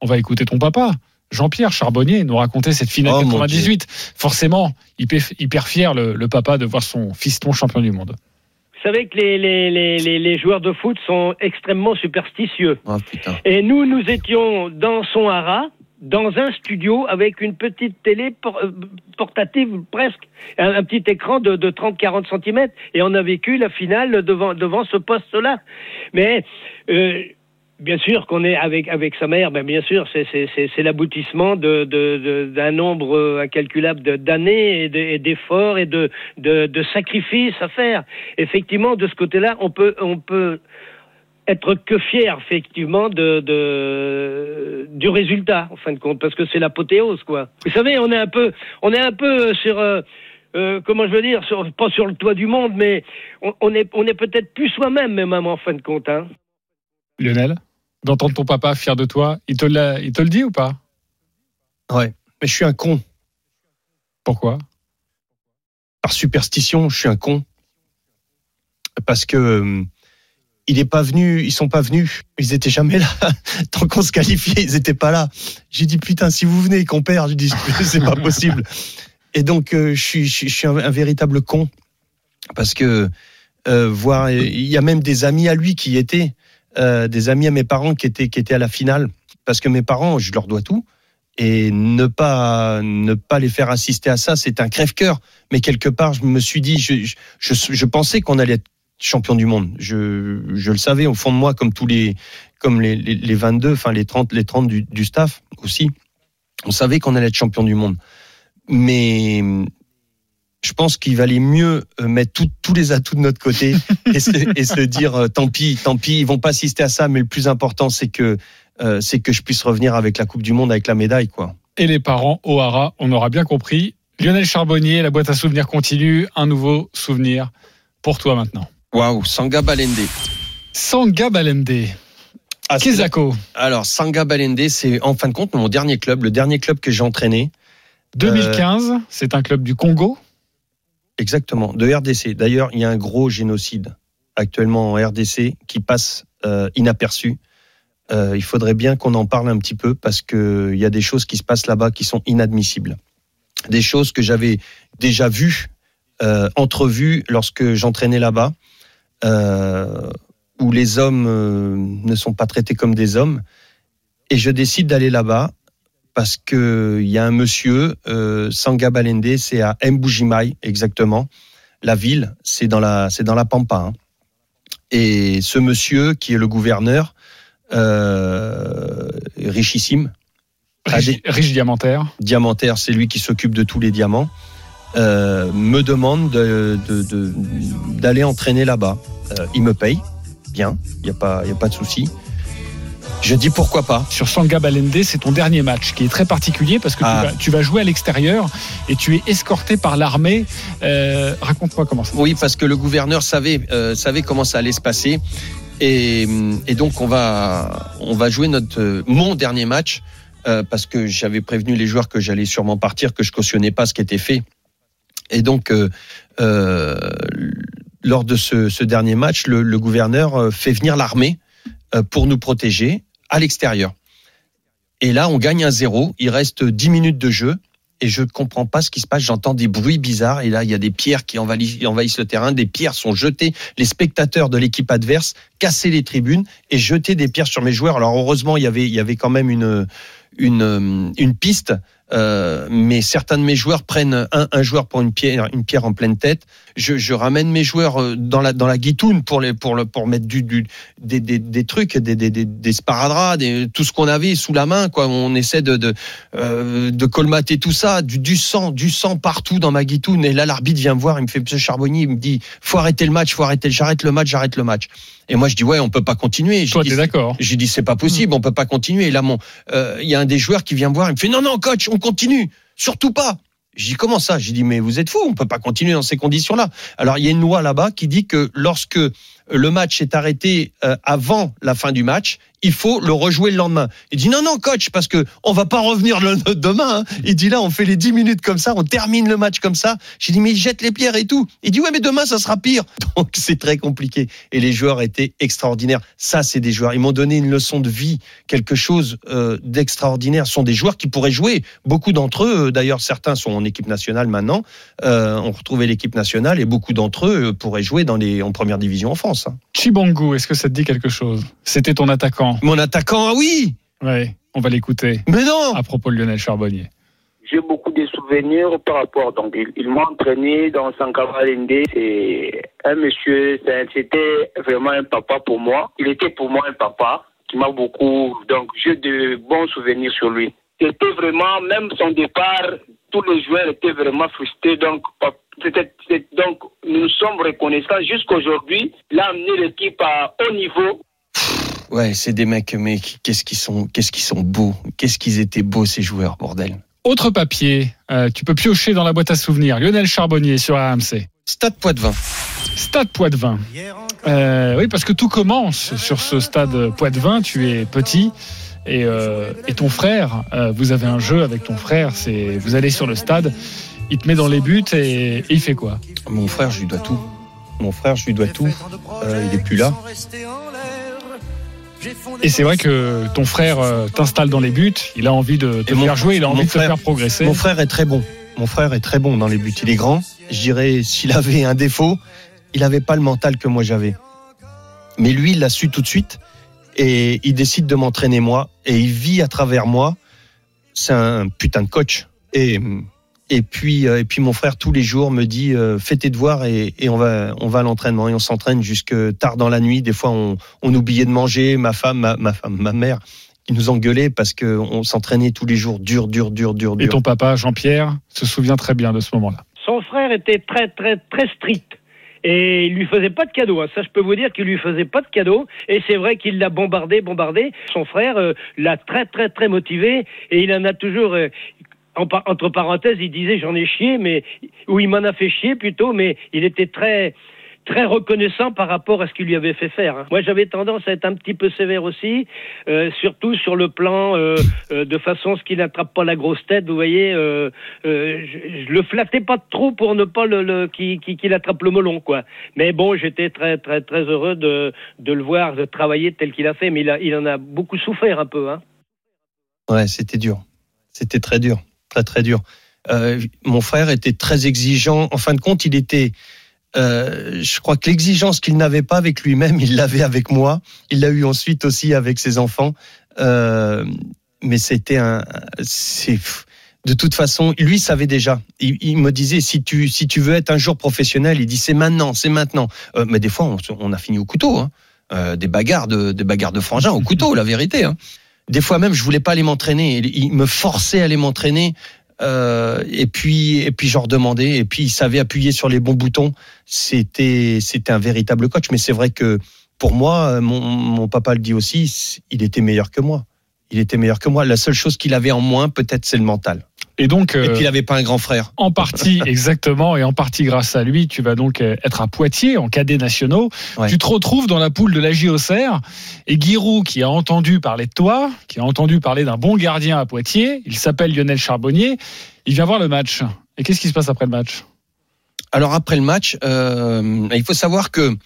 on va écouter ton papa. Jean-Pierre Charbonnier nous racontait cette finale 98. Forcément, hyper, hyper fier le, le, papa de voir son fiston champion du monde. savez que les, les, les, les, les joueurs de foot sont extrêmement superstitieux. Oh. Et nous, nous étions dans son haras, dans un studio avec une petite télé por- euh, portative presque, un, un petit écran de, de 30-40 cm. Et on a vécu la finale devant, devant ce poste-là. Mais euh, bien sûr qu'on est avec, avec sa mère, ben bien sûr, c'est- l'aboutissement de- de- d'un nombre euh, incalculable d'années et d'efforts et de, de, de sacrifices à faire. Effectivement, de ce côté-là, on peut, on peut être que fier effectivement de, de du résultat en fin de compte parce que c'est l'apothéose quoi. Vous savez, on est un peu on est un peu sur euh, euh, comment je veux dire sur, pas sur le toit du monde mais on, on est on est peut-être plus soi-même même en fin de compte hein. Lionel, d'entendre ton papa fier de toi, il te, l'a- il te le dit ou pas? Ouais. Mais je suis un con. Pourquoi? Par superstition, je suis un con. Parce que euh, il est pas venu, ils sont pas venus, ils étaient jamais là. Tant qu'on se qualifiait, ils étaient pas là. J'ai dit putain, si vous venez et qu'on perd, j'ai dit c'est pas possible. Et donc euh, je suis, je suis, je suis un, un véritable con parce que euh, voir, il y a même des amis à lui qui y étaient, euh, des amis à mes parents qui étaient qui étaient à la finale parce que mes parents, je leur dois tout. Et ne pas ne pas les faire assister à ça, c'est un crève-cœur. Mais quelque part, je me suis dit, je, je, je, pensais qu'on allait être champion du monde. Je, je le savais au fond de moi, comme tous les, comme les, les, les 22, enfin les 30, les 30 du, du staff aussi. On savait qu'on allait être champion du monde. Mais je pense qu'il valait mieux euh, mettre tout- tous les atouts de notre côté et se, et se dire euh, tant pis, tant pis, ils vont pas assister à ça, mais le plus important c'est que euh, c'est que je puisse revenir avec la Coupe du Monde, avec la médaille, quoi. Et les parents, O'Hara, on aura bien compris. Lionel Charbonnier, la boîte à souvenirs continue. Un nouveau souvenir pour toi maintenant. Waouh, Sanga Balende. Sanga Balende. Ah. Alors, Sanga Balende, c'est en fin de compte mon dernier club, le dernier club que j'ai entraîné. 2015, c'est un club du Congo. Exactement, de RDC. D'ailleurs, il y a un gros génocide actuellement en RDC qui passe euh, inaperçu. Euh, il faudrait bien qu'on en parle un petit peu parce que il y a des choses qui se passent là-bas qui sont inadmissibles. Des choses que j'avais déjà vues, euh, entrevues lorsque j'entraînais là-bas, où les hommes ne sont pas traités comme des hommes. Et je décide d'aller là-bas parce que il y a un monsieur, euh, Sanga Balende, c'est à Mbujimai exactement. La ville, c'est dans la, c'est dans la Pampa. hein. Et ce monsieur, qui est le gouverneur, euh, richissime, Riche, diamantaire. diamantaire, c'est lui qui s'occupe de tous les diamants, euh, me demande de- de- de- d'aller entraîner là-bas. Euh, il me paye, bien, il n'y a, pas- y a pas de souci. Je dis pourquoi pas. Sur Sanga Balende, c'est ton dernier match qui est très particulier parce que Ah. tu, vas, tu vas jouer à l'extérieur et tu es escorté par l'armée. Euh, Raconte-moi comment ça. Oui, parce que le gouverneur savait, euh, savait comment ça allait se passer. Et, et donc, on va, on va jouer notre, euh, mon dernier match, euh, parce que j'avais prévenu les joueurs que j'allais sûrement partir, que je cautionnais pas ce qui était fait. Et donc, euh, euh, lors de ce, ce dernier match, le, le gouverneur euh, fait venir l'armée euh, pour nous protéger à l'extérieur. Et là, on gagne un zéro. Il reste 10 minutes de jeu. Et je comprends pas ce qui se passe. J'entends des bruits bizarres. Et là, il y a des pierres qui envahissent, le terrain. Des pierres sont jetées. Les spectateurs de l'équipe adverse cassaient les tribunes et jetaient des pierres sur mes joueurs. Alors heureusement, il y avait, quand même une piste. Euh, mais certains de mes joueurs prennent un, un joueur pour une pierre, une pierre en pleine tête. Je, je ramène mes joueurs euh, dans la dans la guitoune pour les pour le pour mettre du, du des, des, trucs, des des, des, des sparadraps, des, tout ce qu'on avait sous la main. Quoi, on essaie de de, euh, de colmater tout ça, du, du sang, du sang partout dans ma guitoune. Et là, l'arbitre vient me voir, il me fait Monsieur Charbonnier, il me dit faut arrêter le match, faut arrêter, j'arrête le match, j'arrête le match. Et moi, je dis ouais, on peut pas continuer. Toi, t'es d'accord j'ai dit c'est pas possible, on peut pas continuer. Et là, mon, euh, il y a un des joueurs qui vient me voir, il me fait non non coach, on continue, surtout pas. J'ai dit comment ça? J'ai dit mais vous êtes fou, on peut pas continuer dans ces conditions-là. Alors il y a une loi là-bas qui dit que lorsque le match est arrêté euh, avant la fin du match, il faut le rejouer le lendemain. Il dit non non coach parce que on va pas revenir demain. Hein. Il dit là on fait les 10 minutes comme ça, on termine le match comme ça. J'ai dit mais il jette les pierres et tout. Il dit ouais mais demain ça sera pire. Donc c'est très compliqué et les joueurs étaient extraordinaires. Ça c'est des joueurs. Ils m'ont donné une leçon de vie, quelque chose euh, d'extraordinaire. Ce sont des joueurs qui pourraient jouer. Beaucoup d'entre eux, d'ailleurs certains sont en équipe nationale maintenant, euh, ont l'équipe nationale et beaucoup d'entre eux pourraient jouer dans les en première division en France. Hein. Chibangu, est-ce que ça te dit quelque chose? C'était ton attaquant. Mon attaquant, ah oui Oui, on va l'écouter. Mais non À propos de Lionel Charbonnier. J'ai beaucoup de souvenirs par rapport. Donc, il, m'a entraîné dans Sankara C'est un monsieur, c'était vraiment un papa pour moi. Il était pour moi un papa qui m'a beaucoup. Donc, j'ai de bons souvenirs sur lui. C'était vraiment, même son départ, tous les joueurs étaient vraiment frustrés. Donc, donc nous sommes reconnaissants jusqu'aujourd'hui. Il a amené l'équipe à haut niveau. Ouais, c'est des mecs, mais qu'est-ce qu'ils sont, qu'est-ce qu'ils sont beaux, qu'est-ce qu'ils étaient beaux ces joueurs, bordel. Autre papier, euh, tu peux piocher dans la boîte à souvenirs. Lionel Charbonnier sur AMC. Stade Poitvin. Stade Poitvin. Euh, oui, parce que tout commence sur ce stade Poitvin. Tu es petit. Et, euh, et ton frère, euh, vous avez un jeu avec ton frère, c'est vous allez sur le stade, il te met dans les buts et, et il fait quoi Mon frère, je lui dois tout. Mon frère, je lui dois tout. Euh, il est plus là. Et c'est vrai que ton frère euh, t'installe dans les buts, il a envie de te faire jouer, il a envie de te faire progresser. Mon frère est très bon. Mon frère est très bon dans les buts. Il est grand. Je dirais, s'il avait un défaut, il n'avait pas le mental que moi j'avais. Mais lui, il l'a su tout de suite et il décide de m'entraîner moi et il vit à travers moi. C'est un putain de coach. Et et puis, euh, et puis mon frère tous les jours me dit euh, fais tes devoirs et, et on va, on va à l'entraînement et on s'entraîne jusque tard dans la nuit. Des fois, on, on oubliait de manger. Ma femme, ma, ma femme, ma mère, qui nous engueulait parce que on s'entraînait tous les jours, dur, dur, dur, dur, dur. Et ton papa, Jean-Pierre, se souvient très bien de ce moment-là. Son frère était très, très, très strict. Et il lui faisait pas de cadeaux. Hein. Ça, je peux vous dire qu'il lui faisait pas de cadeaux. Et c'est vrai qu'il l'a bombardé, bombardé. Son frère euh, l'a très, très, très motivé. Et il en a toujours entre parenthèses, il disait j'en ai chié, mais ou il m'en a fait chier plutôt, mais il était très très reconnaissant par rapport à ce qu'il lui avait fait faire. Hein. Moi, j'avais tendance à être un petit peu sévère aussi, euh, surtout sur le plan euh, euh, de façon ce qu'il n'attrape pas la grosse tête. Vous voyez, je, je, le flattais pas trop pour ne pas le, le qu'il attrape le melon, quoi. Mais bon, j'étais très très très heureux de, de le voir travailler tel qu'il a fait, mais il, a, il en a beaucoup souffert un peu. Hein. Ouais, c'était dur. C'était très dur très très dur. Euh, mon frère était très exigeant. En fin de compte, il était. Euh, je crois que l'exigence qu'il n'avait pas avec lui-même, il l'avait avec moi. Il l'a eu ensuite aussi avec ses enfants. Euh, mais c'était un. De toute façon, lui savait déjà. Il, me disait si tu si tu veux être un jour professionnel, il dit c'est maintenant, c'est maintenant. Mais des fois, on, a fini au couteau. Hein. Des bagarres de des bagarres de frangins au couteau, la vérité. Hein. Des fois même, je voulais pas aller m'entraîner. Il me forçait à aller m'entraîner. Euh, et puis, et puis, je redemandais. Et puis, il savait appuyer sur les bons boutons. C'était, c'était un véritable coach. Mais c'est vrai que pour moi, mon, mon papa le dit aussi, il était meilleur que moi. Il était meilleur que moi. La seule chose qu'il avait en moins, peut-être, c'est le mental. Et donc, et puis il n'avait pas un grand frère. En partie, exactement, et en partie grâce à lui, tu vas donc euh, être à Poitiers en cadets nationaux. Ouais. Tu te retrouves dans la poule de la JOCR et Giroud, qui a entendu parler de toi, qui a entendu parler d'un bon gardien à Poitiers, il s'appelle Lionel Charbonnier. Il vient voir le match. Et qu'est-ce qui se passe après le match? Alors après le match, euh, il faut savoir que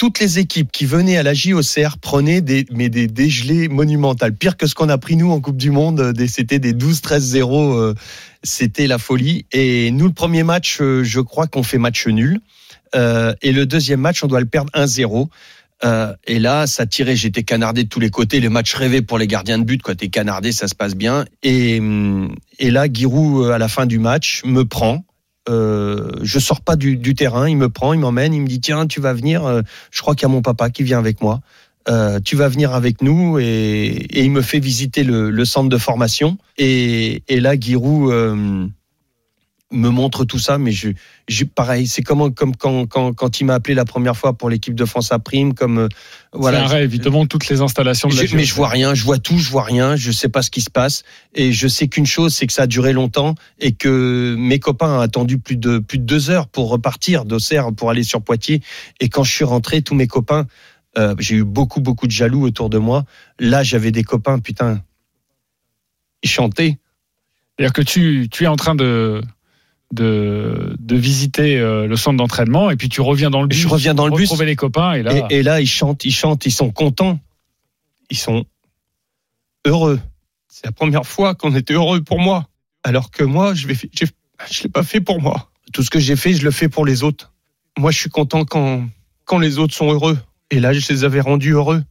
toutes les équipes qui venaient à la JOCR prenaient des, mais des dégelés monumentales. Pire que ce qu'on a pris nous en Coupe du Monde. C'était des 12-13-0. Euh, c'était la folie. Et nous, le premier match, euh, je crois qu'on fait match nul. Euh, et le deuxième match, on doit le perdre 1-0. Euh, et là, ça tirait. J'étais canardé de tous les côtés. Le match rêvé pour les gardiens de but. Quand t'es canardé, ça se passe bien. Et, et là, Giroud, à la fin du match, me prend euh, je sors pas du, du, terrain, il me prend, il m'emmène, il me dit tiens, tu vas venir. Euh, je crois qu'il y a mon papa qui vient avec moi. Euh, tu vas venir avec nous et, et il me fait visiter le, le, centre de formation. Et, et là, Giroud, euh, me montre tout ça, mais je, je pareil, c'est comme, comme quand, quand, quand il m'a appelé la première fois pour l'équipe de France à prime, comme euh, voilà. C'est montre toutes les installations de la je, Mais je vois rien, je vois tout, je vois rien, je sais pas ce qui se passe, et je sais qu'une chose, c'est que ça a duré longtemps et que mes copains ont attendu plus de plus de deux heures pour repartir d'Auxerre pour aller sur Poitiers, et quand je suis rentré, tous mes copains, euh, j'ai eu beaucoup beaucoup de jaloux autour de moi. Là, j'avais des copains, putain, ils chantaient. C'est-à-dire que tu, tu es en train de de, de visiter euh, le centre d'entraînement et puis tu reviens dans le bus. Je reviens dans le bus. Retrouver les copains et là. Et, là, ils chantent, ils chantent, ils sont contents. Ils sont heureux. C'est la première fois qu'on était heureux pour moi. Alors que moi, je vais, je l'ai pas fait pour moi. Tout ce que j'ai fait, je le fais pour les autres. Moi, je suis content quand, quand les autres sont heureux. Et là, je les avais rendus heureux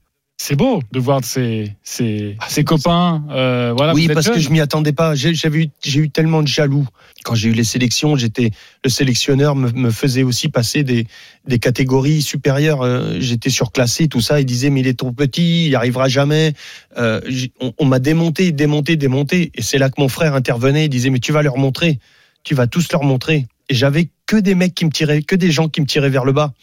c'est beau de voir ses, ses, ses copains. Euh, voilà, oui, parce que je m'y attendais pas. Eu, j'ai eu tellement de jaloux quand j'ai eu les sélections. J'étais le sélectionneur me, me, faisait aussi passer des, des catégories supérieures. Euh, j'étais surclassé, tout ça. Il disait mais il est trop petit, il n'y arrivera jamais. Euh, on, on m'a démonté, démonté, démonté. Et c'est là que mon frère intervenait. Il disait mais tu vas leur montrer, tu vas tous leur montrer. Et j'avais que des mecs qui me tiraient, que des gens qui me tiraient vers le bas.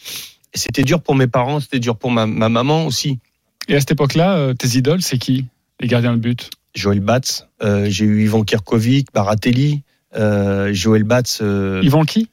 Et c'était dur pour mes parents, c'était dur pour ma, ma maman aussi. Et à cette époque-là, euh, tes idoles, c'est qui Les gardiens de but? Joël Batz. Euh, j'ai eu Ivan Kirkovic, Baratelli, euh, Joël Batz. Euh, Ivan qui?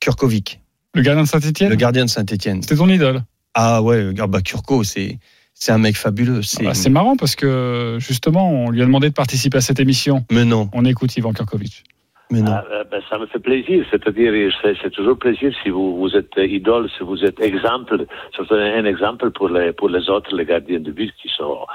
Kirkovic. Le gardien de Saint-Etienne Le gardien de Saint-Etienne. C'était ton idole? Ah ouais, bah Kurko, c'est. C'est un mec fabuleux. C'est ah bah, marrant parce que justement, on lui a demandé de participer à cette émission. Mais non. On écoute Ivan Kirkovic. Ah, euh, ben, ça me fait plaisir, c'est-à-dire c'est toujours plaisir si vous, vous êtes idole, si vous êtes exemple, c'est un exemple pour les, pour les autres, les gardiens de but qui sont.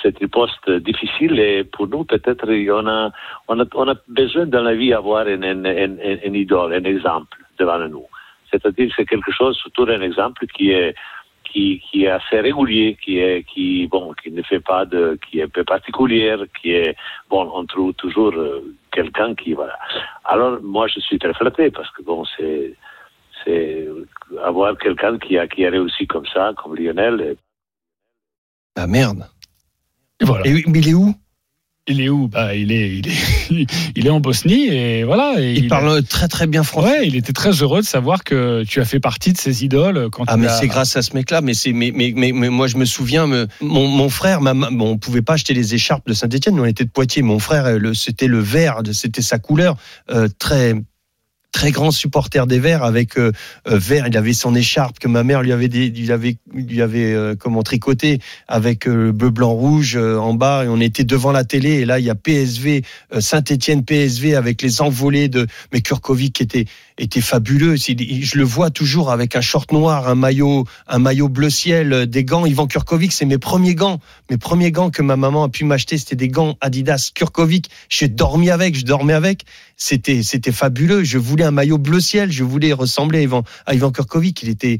C'est un poste difficile et pour nous peut-être on a, on a, on a besoin dans la vie d'avoir un, un, un, idole, un exemple devant nous. C'est-à-dire c'est quelque chose, surtout un exemple qui est qui, qui est assez régulier, qui est qui bon qui ne fait pas de qui est un peu particulière, qui est bon on trouve toujours euh, quelqu'un qui voilà. Alors moi je suis très flatté parce que bon c'est c'est avoir quelqu'un qui a qui a réussi comme ça, comme Lionel. Et... Ah merde. Et voilà. Et, mais il est où? Il est où? Bah, il, est, il, est, il est en Bosnie et voilà. Et il, parle très très bien français. Ouais, il était très heureux de savoir que tu as fait partie de ses idoles. Quand ah, mais c'est grâce à ce mec-là. Mais, c'est, mais, mais, mais, moi, je me souviens, mon, mon frère, ma, bon, on pouvert pas acheter les écharpes de Saint-Etienne, on était de Poitiers. Mon frère, le, c'était le vert, c'était sa couleur, euh, très très grand supporter des Verts avec euh, euh, vert. Il avait son écharpe que ma mère lui avait lui avait lui avait euh, comment tricoté avec le bleu blanc rouge en bas et on était devant la télé et là il y a PSV Saint-Étienne PSV avec les envolées de mais Kurkovic qui était était fabuleux. Je le vois toujours avec un short noir, un maillot, un maillot bleu ciel, des gants. Ivan Kurkovic, c'est mes premiers gants. Mes premiers gants que ma maman a pu m'acheter, c'était des gants Adidas Kurkovic. J'ai dormi avec, je dormais avec. C'était, c'était fabuleux. Je voulais un maillot bleu ciel. Je voulais ressembler à Ivan, à Kurkovic. Il était,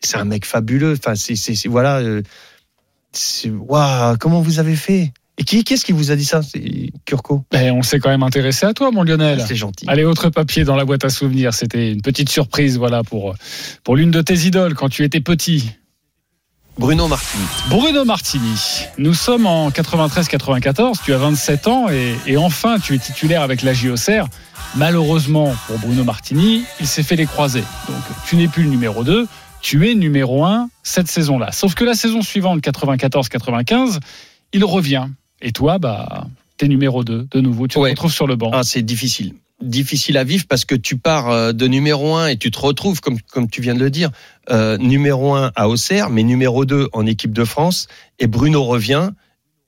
c'est un mec fabuleux. Enfin, c'est, c'est, voilà. Euh, waouh, comment vous avez fait? Et qui, qu'est-ce qui vous a dit ça, c'est Kurko? Ben, On s'est quand même intéressé à toi, mon Lionel. Ah, c'est gentil. Allez, autre papier dans la boîte à souvenirs. C'était une petite surprise, voilà, pour, pour l'une de tes idoles quand tu étais petit. Bruno Martini. Bruno Martini. Nous sommes en 93-94. Tu as 27 ans et, et, enfin tu es titulaire avec la JOCR. Malheureusement pour Bruno Martini, il s'est fait les croiser. Donc tu n'es plus le numéro 2. Tu es numéro 1 cette saison-là. Sauf que la saison suivante, 94-95, il revient. Et toi, bah, t'es numéro 2 de nouveau. Tu te retrouves sur le banc. Ah, c'est difficile. Difficile à vivre parce que tu pars euh, de numéro 1 et tu te retrouves, comme, comme tu viens de le dire, euh, numéro 1 à Auxerre, mais numéro 2 en équipe de France. Et Bruno revient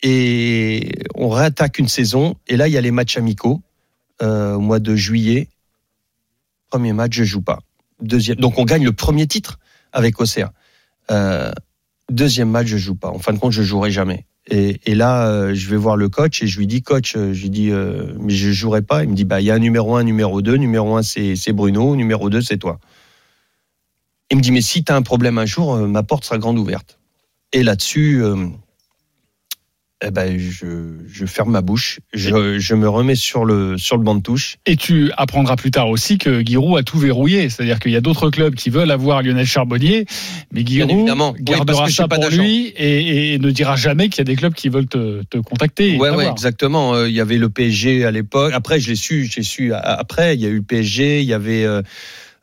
et on réattaque une saison. Et là, il y a les matchs amicaux euh, au mois de juillet. Premier match, je joue pas. Deuxième, donc on gagne le premier titre avec Auxerre. Euh, deuxième match, je joue pas. En fin de compte, je jouerai jamais. Et, là, euh, je vais voir le coach et je lui dis, coach, euh, je lui dis, euh, mais je jouerai pas. Il me dit, bah, il y a un numéro 1, numéro 2. Numéro 1, c'est Bruno. Numéro 2, c'est toi. Il me dit, mais si tu as un problème un jour, ma porte sera grande ouverte. Et là-dessus, eh ben, je, je ferme ma bouche, je, je me remets sur le, sur le banc de touche. Et tu apprendras plus tard aussi que Giroud a tout verrouillé. C'est-à-dire qu'il y a d'autres clubs qui veulent avoir Lionel Charbonnier, mais Giroud. Oui, gardera que ça pas pour lui et, et ne dira jamais qu'il y a des clubs qui veulent te, te contacter. Ouais, ouais, exactement. Euh, Il y avait le PSG à l'époque. Après, je l'ai su, j'ai su après. Il y a eu le PSG, il y avait euh,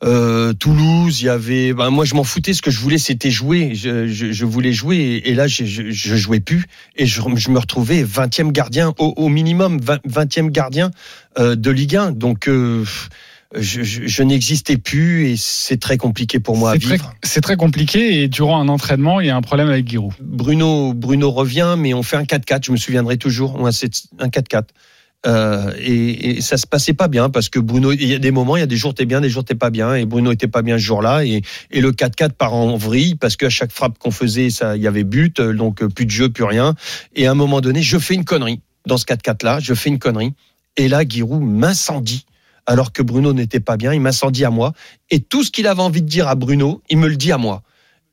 euh, Toulouse, il y avait. Ben, moi, je m'en foutais. Ce que je voulais, c'était jouer. Je, je, je voulais jouer, et, et là, je, je, je jouais plus. Et je, je me retrouvais 20e gardien au, au minimum, 20, 20e gardien euh, de Ligue 1. Donc. euh, je, je, je n'existais plus et c'est très compliqué pour moi à C'est très, vivre. c'est très compliqué et durant un entraînement, il y a un problème avec Giroud. Bruno, Bruno revient, mais on fait un 4-4. Je me souviendrai toujours. Ouais, c'est un 4-4. Euh, et, et ça se passait pas bien parce que Bruno, il y a des moments, il y a des jours t'es bien, des jours t'es pas bien, et Bruno était pas bien ce jour-là, et, et le 4-4 part en vrille parce qu'à chaque frappe qu'on faisait, ça, il y avait but, euh, donc euh, plus de jeu, plus rien. Et à un moment donné, je fais une connerie dans ce 4-4 là, je fais une connerie, et là Giroud m'incendie alors que Bruno n'était pas bien, il m'incendie à moi, et tout ce qu'il avait envie de dire à Bruno, il me le dit à moi.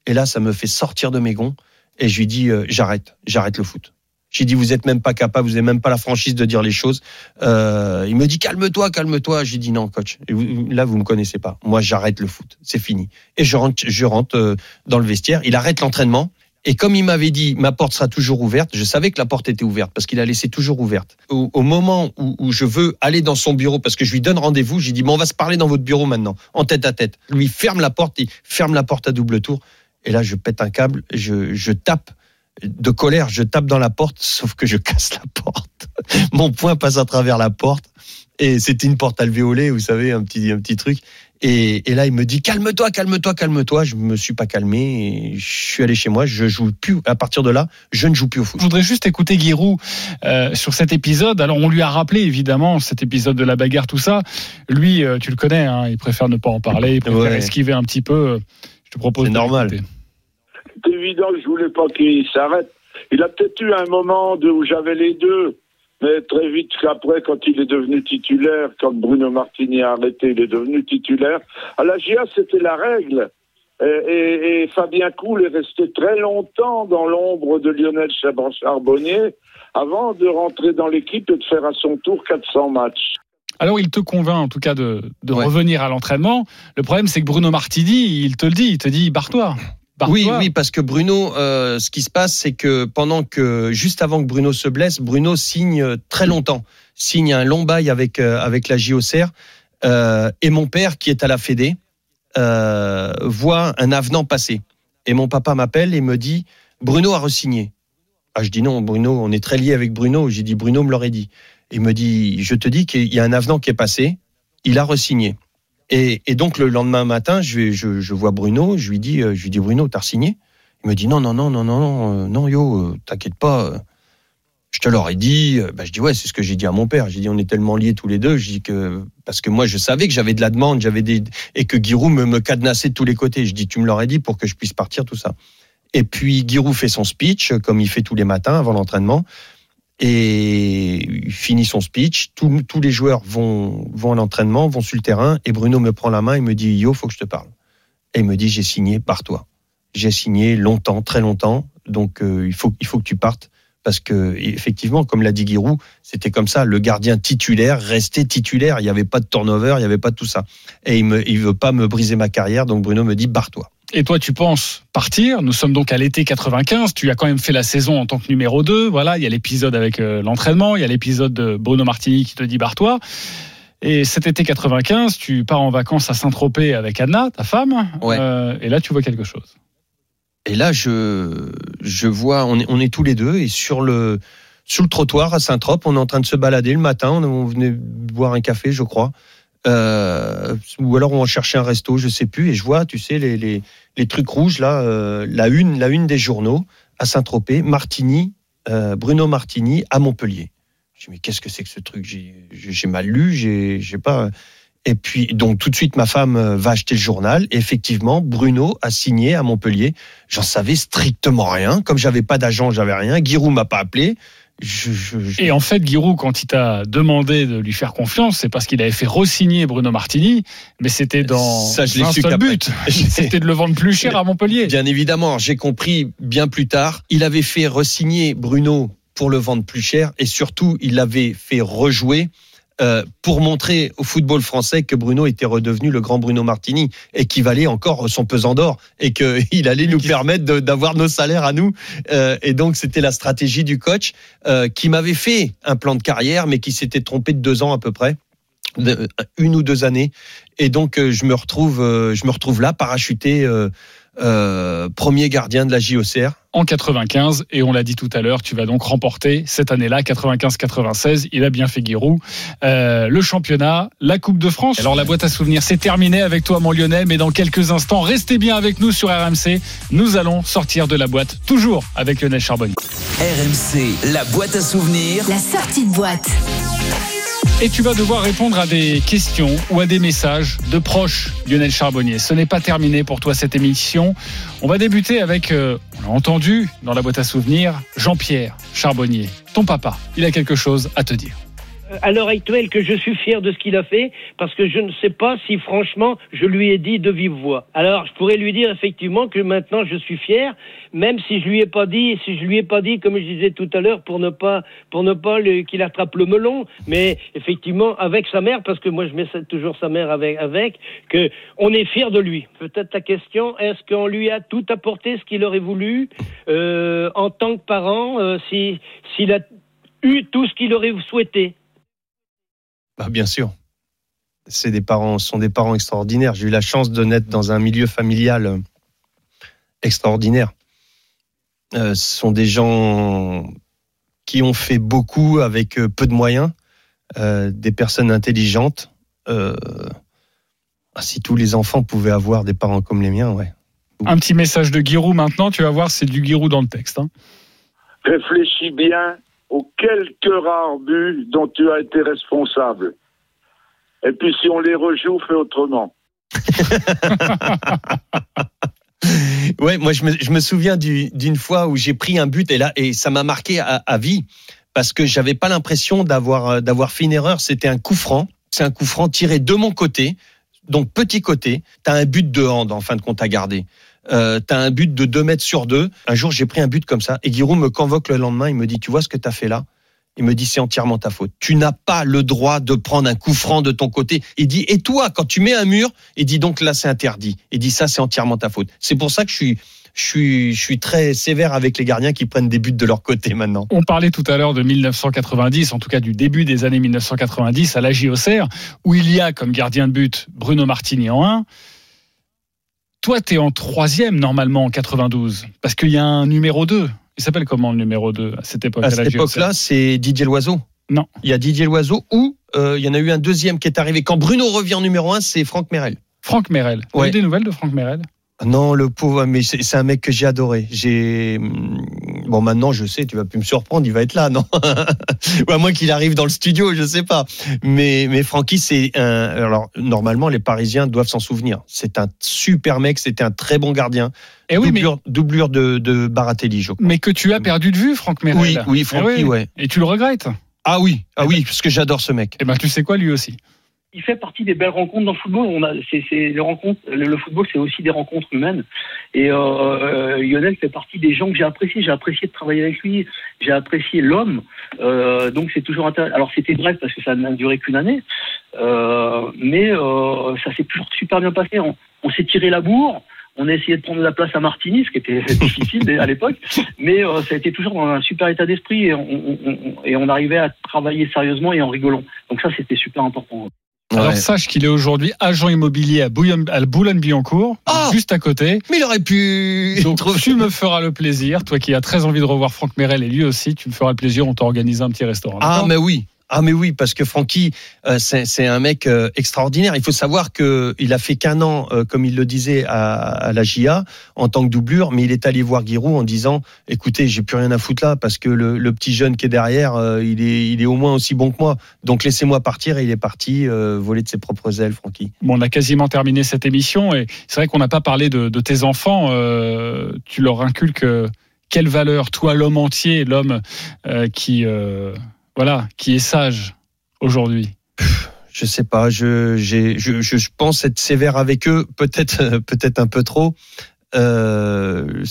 Et là, ça me fait sortir de mes gonds, et je lui dis euh, j'arrête, j'arrête le foot. J'ai dit vous êtes même pas capable, vous n'avez même pas la franchise de dire les choses. Euh, il me dit calme-toi, calme-toi. J'ai dit non coach. Et vous- Là vous me connaissez pas. Moi j'arrête le foot, c'est fini. Et je rentre, je rentre euh, dans le vestiaire. Il arrête l'entraînement. Et comme il m'avait dit, ma porte sera toujours ouverte, je savais que la porte était ouverte parce qu'il a laissé toujours ouverte. Au, moment où, je veux aller dans son bureau, parce que je lui donne rendez-vous, j'ai dit, bon, on va se parler dans votre bureau maintenant, en tête à tête. Lui ferme la porte, il ferme la porte à double tour. Et là, je pète un câble, je tape de colère, je tape dans la porte, sauf que je casse la porte. Mon poing passe à travers la porte. Et c'était une porte alvéolée, vous savez, un petit, un petit truc. Et, et là, il me dit calme-toi, calme-toi, calme-toi. Je me suis pas calmé. Et je suis allé chez moi. Je joue plus. À partir de là, je ne joue plus au foot. Je voudrais juste écouter Giroud euh, sur cet épisode. Alors, on lui a rappelé évidemment cet épisode de la bagarre, tout ça. Lui, euh, tu le connais, hein, il préfère ne pas en parler, il préfère Ouais. esquiver un petit peu. Je te propose. C'est normal. C'est évident que je voulais pas qu'il s'arrête. Il a peut-être eu un moment de- où j'avais les deux, mais très vite après, quand il est devenu titulaire, quand Bruno Martini a arrêté, il est devenu titulaire. À la GIA, c'était la règle. Et, et- et Fabien Coul est resté très longtemps dans l'ombre de Lionel Charbonnier avant de rentrer dans l'équipe et de faire à son tour 400 matchs. Alors, il te convainc en tout cas de, de Ouais. revenir à l'entraînement. Le problème, c'est que Bruno Martini, il te le dit, il te dit barre-toi. Oui, oui, parce que Bruno, euh, ce qui se passe, c'est que pendant que, juste avant que Bruno se blesse, Bruno signe très longtemps, signe un long bail avec euh, avec la JOCR, euh, et mon père qui est à la Fédé euh, voit un avenant passer. Et mon papa m'appelle et me dit Bruno a resigné. Ah, je dis non, Bruno, on est très lié avec Bruno. J'ai dit Bruno me l'aurait dit. Il me dit je te dis qu'il y a un avenant qui est passé, il a resigné. Et, et donc le lendemain matin, je, je, je vois Bruno, je lui dis, euh, je lui dis Bruno, t'as signé? Il me dit non, non, non, non, non, non, euh, yo, euh, t'inquiète pas. Je te l'aurais dit. Bah, je dis ouais, c'est ce que j'ai dit à mon père. J'ai dit on est tellement liés tous les deux. Je dis que parce que moi je savais que j'avais de la demande, j'avais des et que Giroud me, me cadenassait de tous les côtés. Je dis tu me l'aurais dit pour que je puisse partir tout ça. Et puis Giroud fait son speech comme il fait tous les matins avant l'entraînement. Et il finit son speech. Tous, les joueurs vont, vont à l'entraînement, vont sur le terrain. Et Bruno me prend la main et me dit Yo, faut que je te parle. Et il me dit J'ai signé, pars-toi. J'ai signé longtemps, très longtemps. Donc euh, il, faut, que tu partes. Parce que, effectivement, comme l'a dit Giroud, c'était comme ça. Le gardien titulaire restait titulaire. Il n'y avait pas de turnover, il n'y avait pas tout ça. Et il ne il veut pas me briser ma carrière. Donc Bruno me dit Barre-toi. Et toi, tu penses partir. Nous sommes donc à l'été 95. Tu as quand même fait la saison en tant que numéro 2. Voilà, il y a l'épisode avec euh, l'entraînement. Il y a l'épisode de Bruno Martini qui te dit barre-toi. Et cet été 95, tu pars en vacances à Saint-Tropez avec Anna, ta femme. Ouais. Euh, et là, tu vois quelque chose. Et là, je, je vois, on est, on est tous les deux et sur le, sur le trottoir à Saint-Trope, on est en train de se balader le matin. On, on venait boire un café, je crois. Euh, ou alors on va chercher un resto, je sais plus. Et je vois, tu sais, les, les, trucs rouges là, euh, la une, la une des journaux à Saint-Tropez, Martini, euh, Bruno Martini à Montpellier. Je dis mais qu'est-ce que c'est que ce truc? J'ai mal lu, j'ai pas. Et puis donc tout de suite ma femme va acheter le journal. Et effectivement, Bruno a signé à Montpellier. J'en savais strictement rien. Comme j'avais pas d'agent, j'avais rien. Giroud m'a pas appelé. Je, je- je- Et en fait, Giroud, quand il t'a demandé de lui faire confiance, c'est parce qu'il avait fait re-signer Bruno Martini, mais c'était dans Ça, je un seul but. C'était de le vendre plus cher à Montpellier. Bien évidemment, j'ai compris bien plus tard. Il avait fait resigner Bruno pour le vendre plus cher et surtout, il l'avait fait rejouer euh, pour montrer au football français que Bruno était redevenu le grand Bruno Martini et qu'il valait encore son pesant d'or et qu'il allait nous permettre d'avoir nos salaires à nous. Euh, et donc c'était la stratégie du coach euh, qui m'avait fait un plan de carrière mais qui s'était trompé de deux ans à peu près. de- une ou deux années et donc euh, je me retrouve euh, je me retrouve là parachuté euh, premier gardien de la JOCR en 95 et on l'a dit tout à l'heure, tu vas donc remporter cette année-là 95-96. Il a bien fait Giroud, Euh, le championnat, la Coupe de France. Alors la boîte à souvenirs, c'est terminé avec toi mon Lionel, mais dans quelques instants, restez bien avec nous sur RMC. Nous allons sortir de la boîte toujours avec Lionel Charbonnier. RMC, la boîte à souvenirs. La sortie de boîte. Et tu vas devoir répondre à des questions ou à des messages de proches Lionel Charbonnier. Ce n'est pas terminé pour toi cette émission. On va débuter avec, euh, on l'a entendu dans la boîte à souvenirs, Jean-Pierre Charbonnier, ton papa. Il a quelque chose à te dire. À l'heure actuelle que je suis fier de ce qu'il a fait parce que je ne sais pas si franchement je lui ai dit de vive voix. Alors je pourrais lui dire effectivement que maintenant je suis fier, même si je lui ai pas dit, si je lui ai pas dit comme je disais tout à l'heure pour ne pas pour ne pas qu'il attrape le melon, mais effectivement avec sa mère parce que moi je mets toujours sa mère avec avec que on est fier de lui. Peut-être ta question, est-ce qu'on lui a tout apporté ce qu'il aurait voulu euh, en tant que parent, euh, si s'il a eu tout ce qu'il aurait souhaité? Bah, bien sûr. C'est des parents, ce sont des parents extraordinaires. J'ai eu la chance de naître dans un milieu familial euh, extraordinaire. Euh, ce sont des gens qui ont fait beaucoup avec euh, peu de moyens, euh, des personnes intelligentes. Euh, si tous les enfants pouvaient avoir des parents comme les miens, ouais. Un petit message de Giroud maintenant, tu vas voir, c'est du Giroud dans le texte. hein. Réfléchis bien aux quelques rares buts dont tu as été responsable. Et puis si on les rejoue, fais autrement. Ouais, moi je me, souviens du- d'une fois où j'ai pris un but et là et ça m'a marqué à, à vie parce que j'avais pas l'impression d'avoir euh, d'avoir fait une erreur. C'était un coup franc. C'est un coup franc tiré de mon côté, donc petit côté. T'as un but de hand en fin de compte à garder. Euh, t'as un but de 2 mètres sur 2. Un jour j'ai pris un but comme ça et Giroud me convoque le lendemain. Il me dit tu vois ce que t'as fait là? Il me dit c'est entièrement ta faute. Tu n'as pas le droit de prendre un coup franc de ton côté. Il dit et toi quand tu mets un mur, il dit donc là c'est interdit. Il dit ça c'est entièrement ta faute. C'est pour ça que je suis je suis je suis très sévère avec les gardiens qui prennent des buts de leur côté maintenant. On parlait tout à l'heure de 1990, en tout cas du début des années 1990 à la JOCR, où il y a comme gardien de but Bruno Martini en 1. Toi, tu es en troisième normalement en 92, parce qu'il y a un numéro 2. Il s'appelle comment le numéro 2 à cette époque À la cette époque-là, c'est Didier Loiseau. Non. Il y a Didier Loiseau ou euh, il y en a eu un deuxième qui est arrivé quand Bruno revient en numéro un, c'est Franck Merel. Franck Merel. Vous Ouais. avez des nouvelles de Franck Merel? Non, le pauvre, mais c'est un mec que j'ai adoré. J'ai hum, bon maintenant je sais, tu vas plus me surprendre, il va être là, non? Ou à moins qu'il arrive dans le studio, je sais pas. Mais mais Francky, c'est un. Alors normalement, les Parisiens doivent s'en souvenir. C'est un super mec, c'était un très bon gardien. Eh oui, mais- doublure, doublure de, de Baratelli, je crois. Mais que tu as perdu de vue, Franck Merel. Oui, oui, Eh Francky, ouais. Et tu le regrettes? Ah oui, ah oui, parce que j'adore ce mec. Eh ben, tu sais quoi, lui aussi? Il fait partie des belles rencontres dans le football. On a, c'est, les rencontres. Le, football, c'est aussi des rencontres humaines. Et euh, euh, Lionel fait partie des gens que j'ai appréciés. J'ai apprécié de travailler avec lui. J'ai apprécié l'homme. Euh, donc c'est toujours intéressant. Alors c'était bref parce que ça n'a duré qu'une année, euh, mais euh, ça s'est toujours super bien passé. On, on s'est tiré la bourre. On a essayé de prendre la place à Martini, ce qui était difficile à l'époque, mais euh, ça a été toujours dans un super état d'esprit et on, on- on- et on arrivait à travailler sérieusement et en rigolant. Donc ça, c'était super important. Alors sache qu'il est aujourd'hui agent immobilier à, Boulogne-Billancourt, juste à côté. Mais il aurait pu. Donc tu me feras le plaisir, toi qui as très envie de revoir Franck Merel et lui aussi, tu me feras le plaisir, on t'organise un petit restaurant. Ah mais oui. Ah mais oui parce que Francky euh, c'est un mec euh, extraordinaire. Il faut savoir que il a fait qu'un an euh, comme il le disait à, la GIA en tant que doublure, mais il est allé voir Giroud en disant écoutez j'ai plus rien à foutre là parce que le, petit jeune qui est derrière il est au moins aussi bon que moi. Donc laissez-moi partir et il est parti voler de ses propres ailes Francky. Bon, on a quasiment terminé cette émission et c'est vrai qu'on n'a pas parlé de, de tes enfants. tu leur inculques quelle valeur, toi l'homme entier, l'homme qui voilà, qui est sage aujourd'hui. Je sais pas, je, je, je, pense être sévère avec eux, peut-être, peut-être un peu trop. Euh,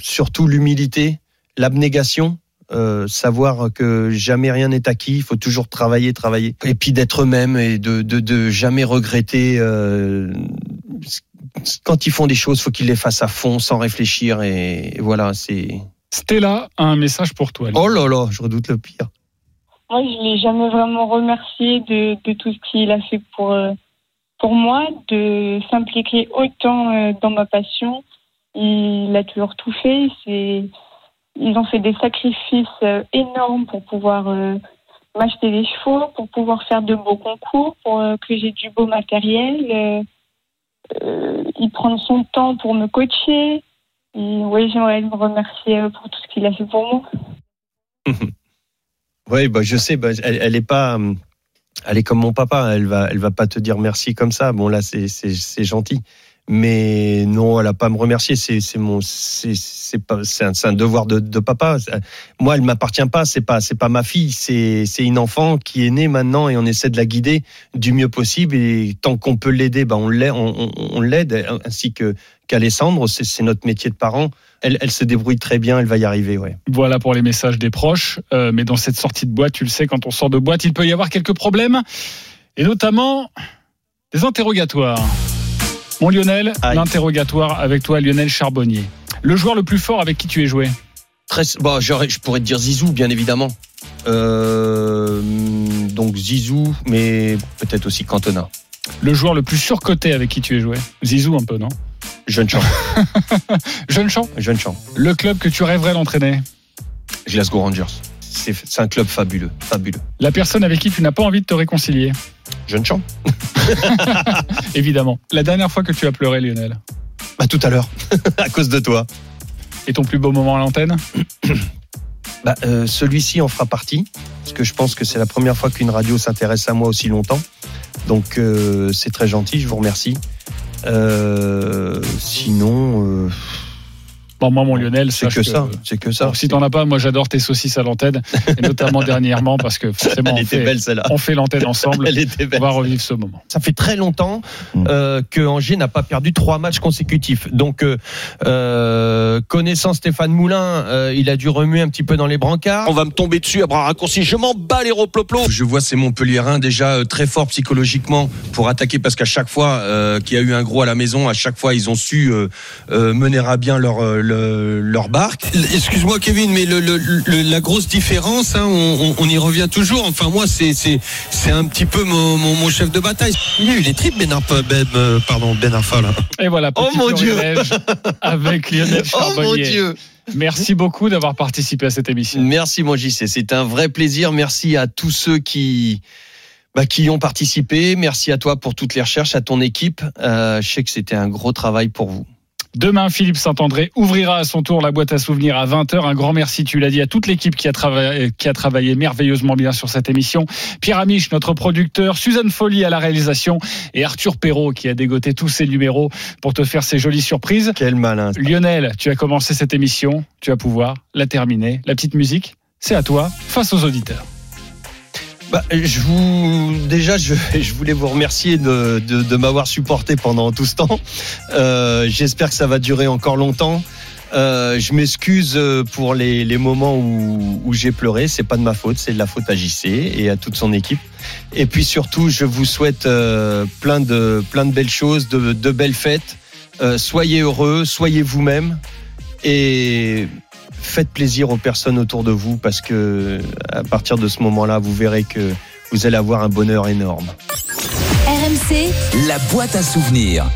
surtout l'humilité, l'abnégation. euh, savoir que jamais rien n'est acquis, il faut toujours travailler, travailler, et puis d'être eux-mêmes et de, de, de jamais regretter. Euh, quand ils font des choses, faut qu'ils les fassent à fond, sans réfléchir, et voilà, c'est. Stella a un message pour toi. Oh là là, je redoute le pire. Moi, je l'ai jamais vraiment remercié de, de tout ce qu'il a fait pour, euh, pour moi, de s'impliquer autant euh, dans ma passion. Il a toujours tout fait. Ils ont fait des sacrifices euh, énormes pour pouvoir euh, m'acheter des chevaux, pour pouvoir faire de beaux concours, pour euh, que j'ai du beau matériel. Euh, il prend son temps pour me coacher. Et, oui, j'aimerais le remercier euh, pour tout ce qu'il a fait pour moi. Oui, bah, je sais, bah, elle, elle est pas. hum, Elle est comme mon papa, elle va, elle va pas te dire merci comme ça. Bon là, c'est gentil, mais non, elle a pas à me remercier. C'est, mon, c'est, c'est un, un devoir de, de papa. Moi, elle m'appartient pas. C'est pas, c'est pas ma fille. C'est, une enfant qui est née maintenant et on essaie de la guider du mieux possible. Et tant qu'on peut l'aider, bah on l'aide, on, on, ainsi que qu'Alessandre. C'est, c'est notre métier de parent. Elle, elle se débrouille très bien. Elle va y arriver, ouais. Voilà pour les messages des proches. Euh, mais dans cette sortie de boîte, tu le sais, quand on sort de boîte, il peut y avoir quelques problèmes. Et notamment des interrogatoires. Mon Lionel, l'interrogatoire avec toi, Lionel Charbonnier. Le joueur le plus fort avec qui tu es joué Très, bon, j'aurais- je pourrais te dire Zizou, bien évidemment. Euh, donc Zizou, mais peut-être aussi Cantona. Le joueur le plus surcoté avec qui tu es joué Zizou un peu, non Jeune champ. Jeune champ Jeune champ. Le club que tu rêverais d'entraîner Glasgow Rangers. C'est un club fabuleux, fabuleux. La personne avec qui tu n'as pas envie de te réconcilier Jeune champ. Évidemment. La dernière fois que tu as pleuré, Lionel Bah tout à l'heure, à cause de toi. Et ton plus beau moment à l'antenne Bah, euh, celui-ci en fera partie, parce que je pense que c'est la première fois qu'une radio s'intéresse à moi aussi longtemps. Donc euh, c'est très gentil, je vous remercie. Euh, sinon, Bon, moi, mon Lionel, c'est que, ça, c'est que ça. Si t'en as pas, moi j'adore tes saucisses à l'antenne, et notamment dernièrement parce que forcément Elle on était fait, belle, celle-là. on fait l'antenne ensemble. Elle était belle, on va revivre ce moment. Ça fait très longtemps euh, que Angers n'a pas perdu trois matchs consécutifs. Donc, euh, euh, connaissant Stéphane Moulin, euh, il a dû remuer un petit peu dans les brancards. On va me tomber dessus à bras raccourcis. Je m'en bats les roploplo. Je vois ces Montpelliérains déjà euh, très forts psychologiquement pour attaquer parce qu'à chaque fois euh, qu'il y a eu un gros à la maison, à chaque fois ils ont su euh, euh, mener à bien leur euh, le- leur barque. Excuse-moi Kevin, mais le, le- le- la grosse différence, hein, on, on- on y revient toujours. Enfin moi, c'est un petit peu mon, mon, mon chef de bataille. Il y a eu les tripes Ben Arfa, ben, euh, pardon Ben Arfa là. Et voilà, Oh mon Dieu. avec Lionel Oh mon Charbonnier. Dieu Merci beaucoup d'avoir participé à cette émission. Merci mon JC, c'est un vrai plaisir. Merci à tous ceux qui bah, qui ont participé. Merci à toi pour toutes les recherches, à ton équipe. Euh, je sais que c'était un gros travail pour vous. Demain, Philippe Saint-André ouvrira à son tour la boîte à souvenirs à 20h. Un grand merci, tu l'as dit, à toute l'équipe qui, a travaillé- qui a travaillé merveilleusement bien sur cette émission. Pierre Amiche, notre producteur, Suzanne Folly à la réalisation et Arthur Perrault qui a dégoté tous ses numéros pour te faire ces jolies surprises. Quel malin. Lionel, tu as commencé cette émission, tu vas pouvoir la terminer. La petite musique, c'est à toi, face aux auditeurs. Bah, je vous déjà je, je voulais vous remercier de, de, de m'avoir supporté pendant tout ce temps. Euh, J'espère que ça va durer encore longtemps. Euh, je m'excuse euh, pour les, les moments où, où j'ai pleuré. C'est pas de ma faute, c'est de la faute à JC et à toute son équipe. Et puis surtout, je vous souhaite euh, plein de plein de belles choses, de, de belles fêtes. Euh, soyez heureux, soyez vous-même et faites plaisir aux personnes autour de vous parce que à partir de ce moment-là, vous verrez que vous allez avoir un bonheur énorme. RMC, La boîte à souvenirs.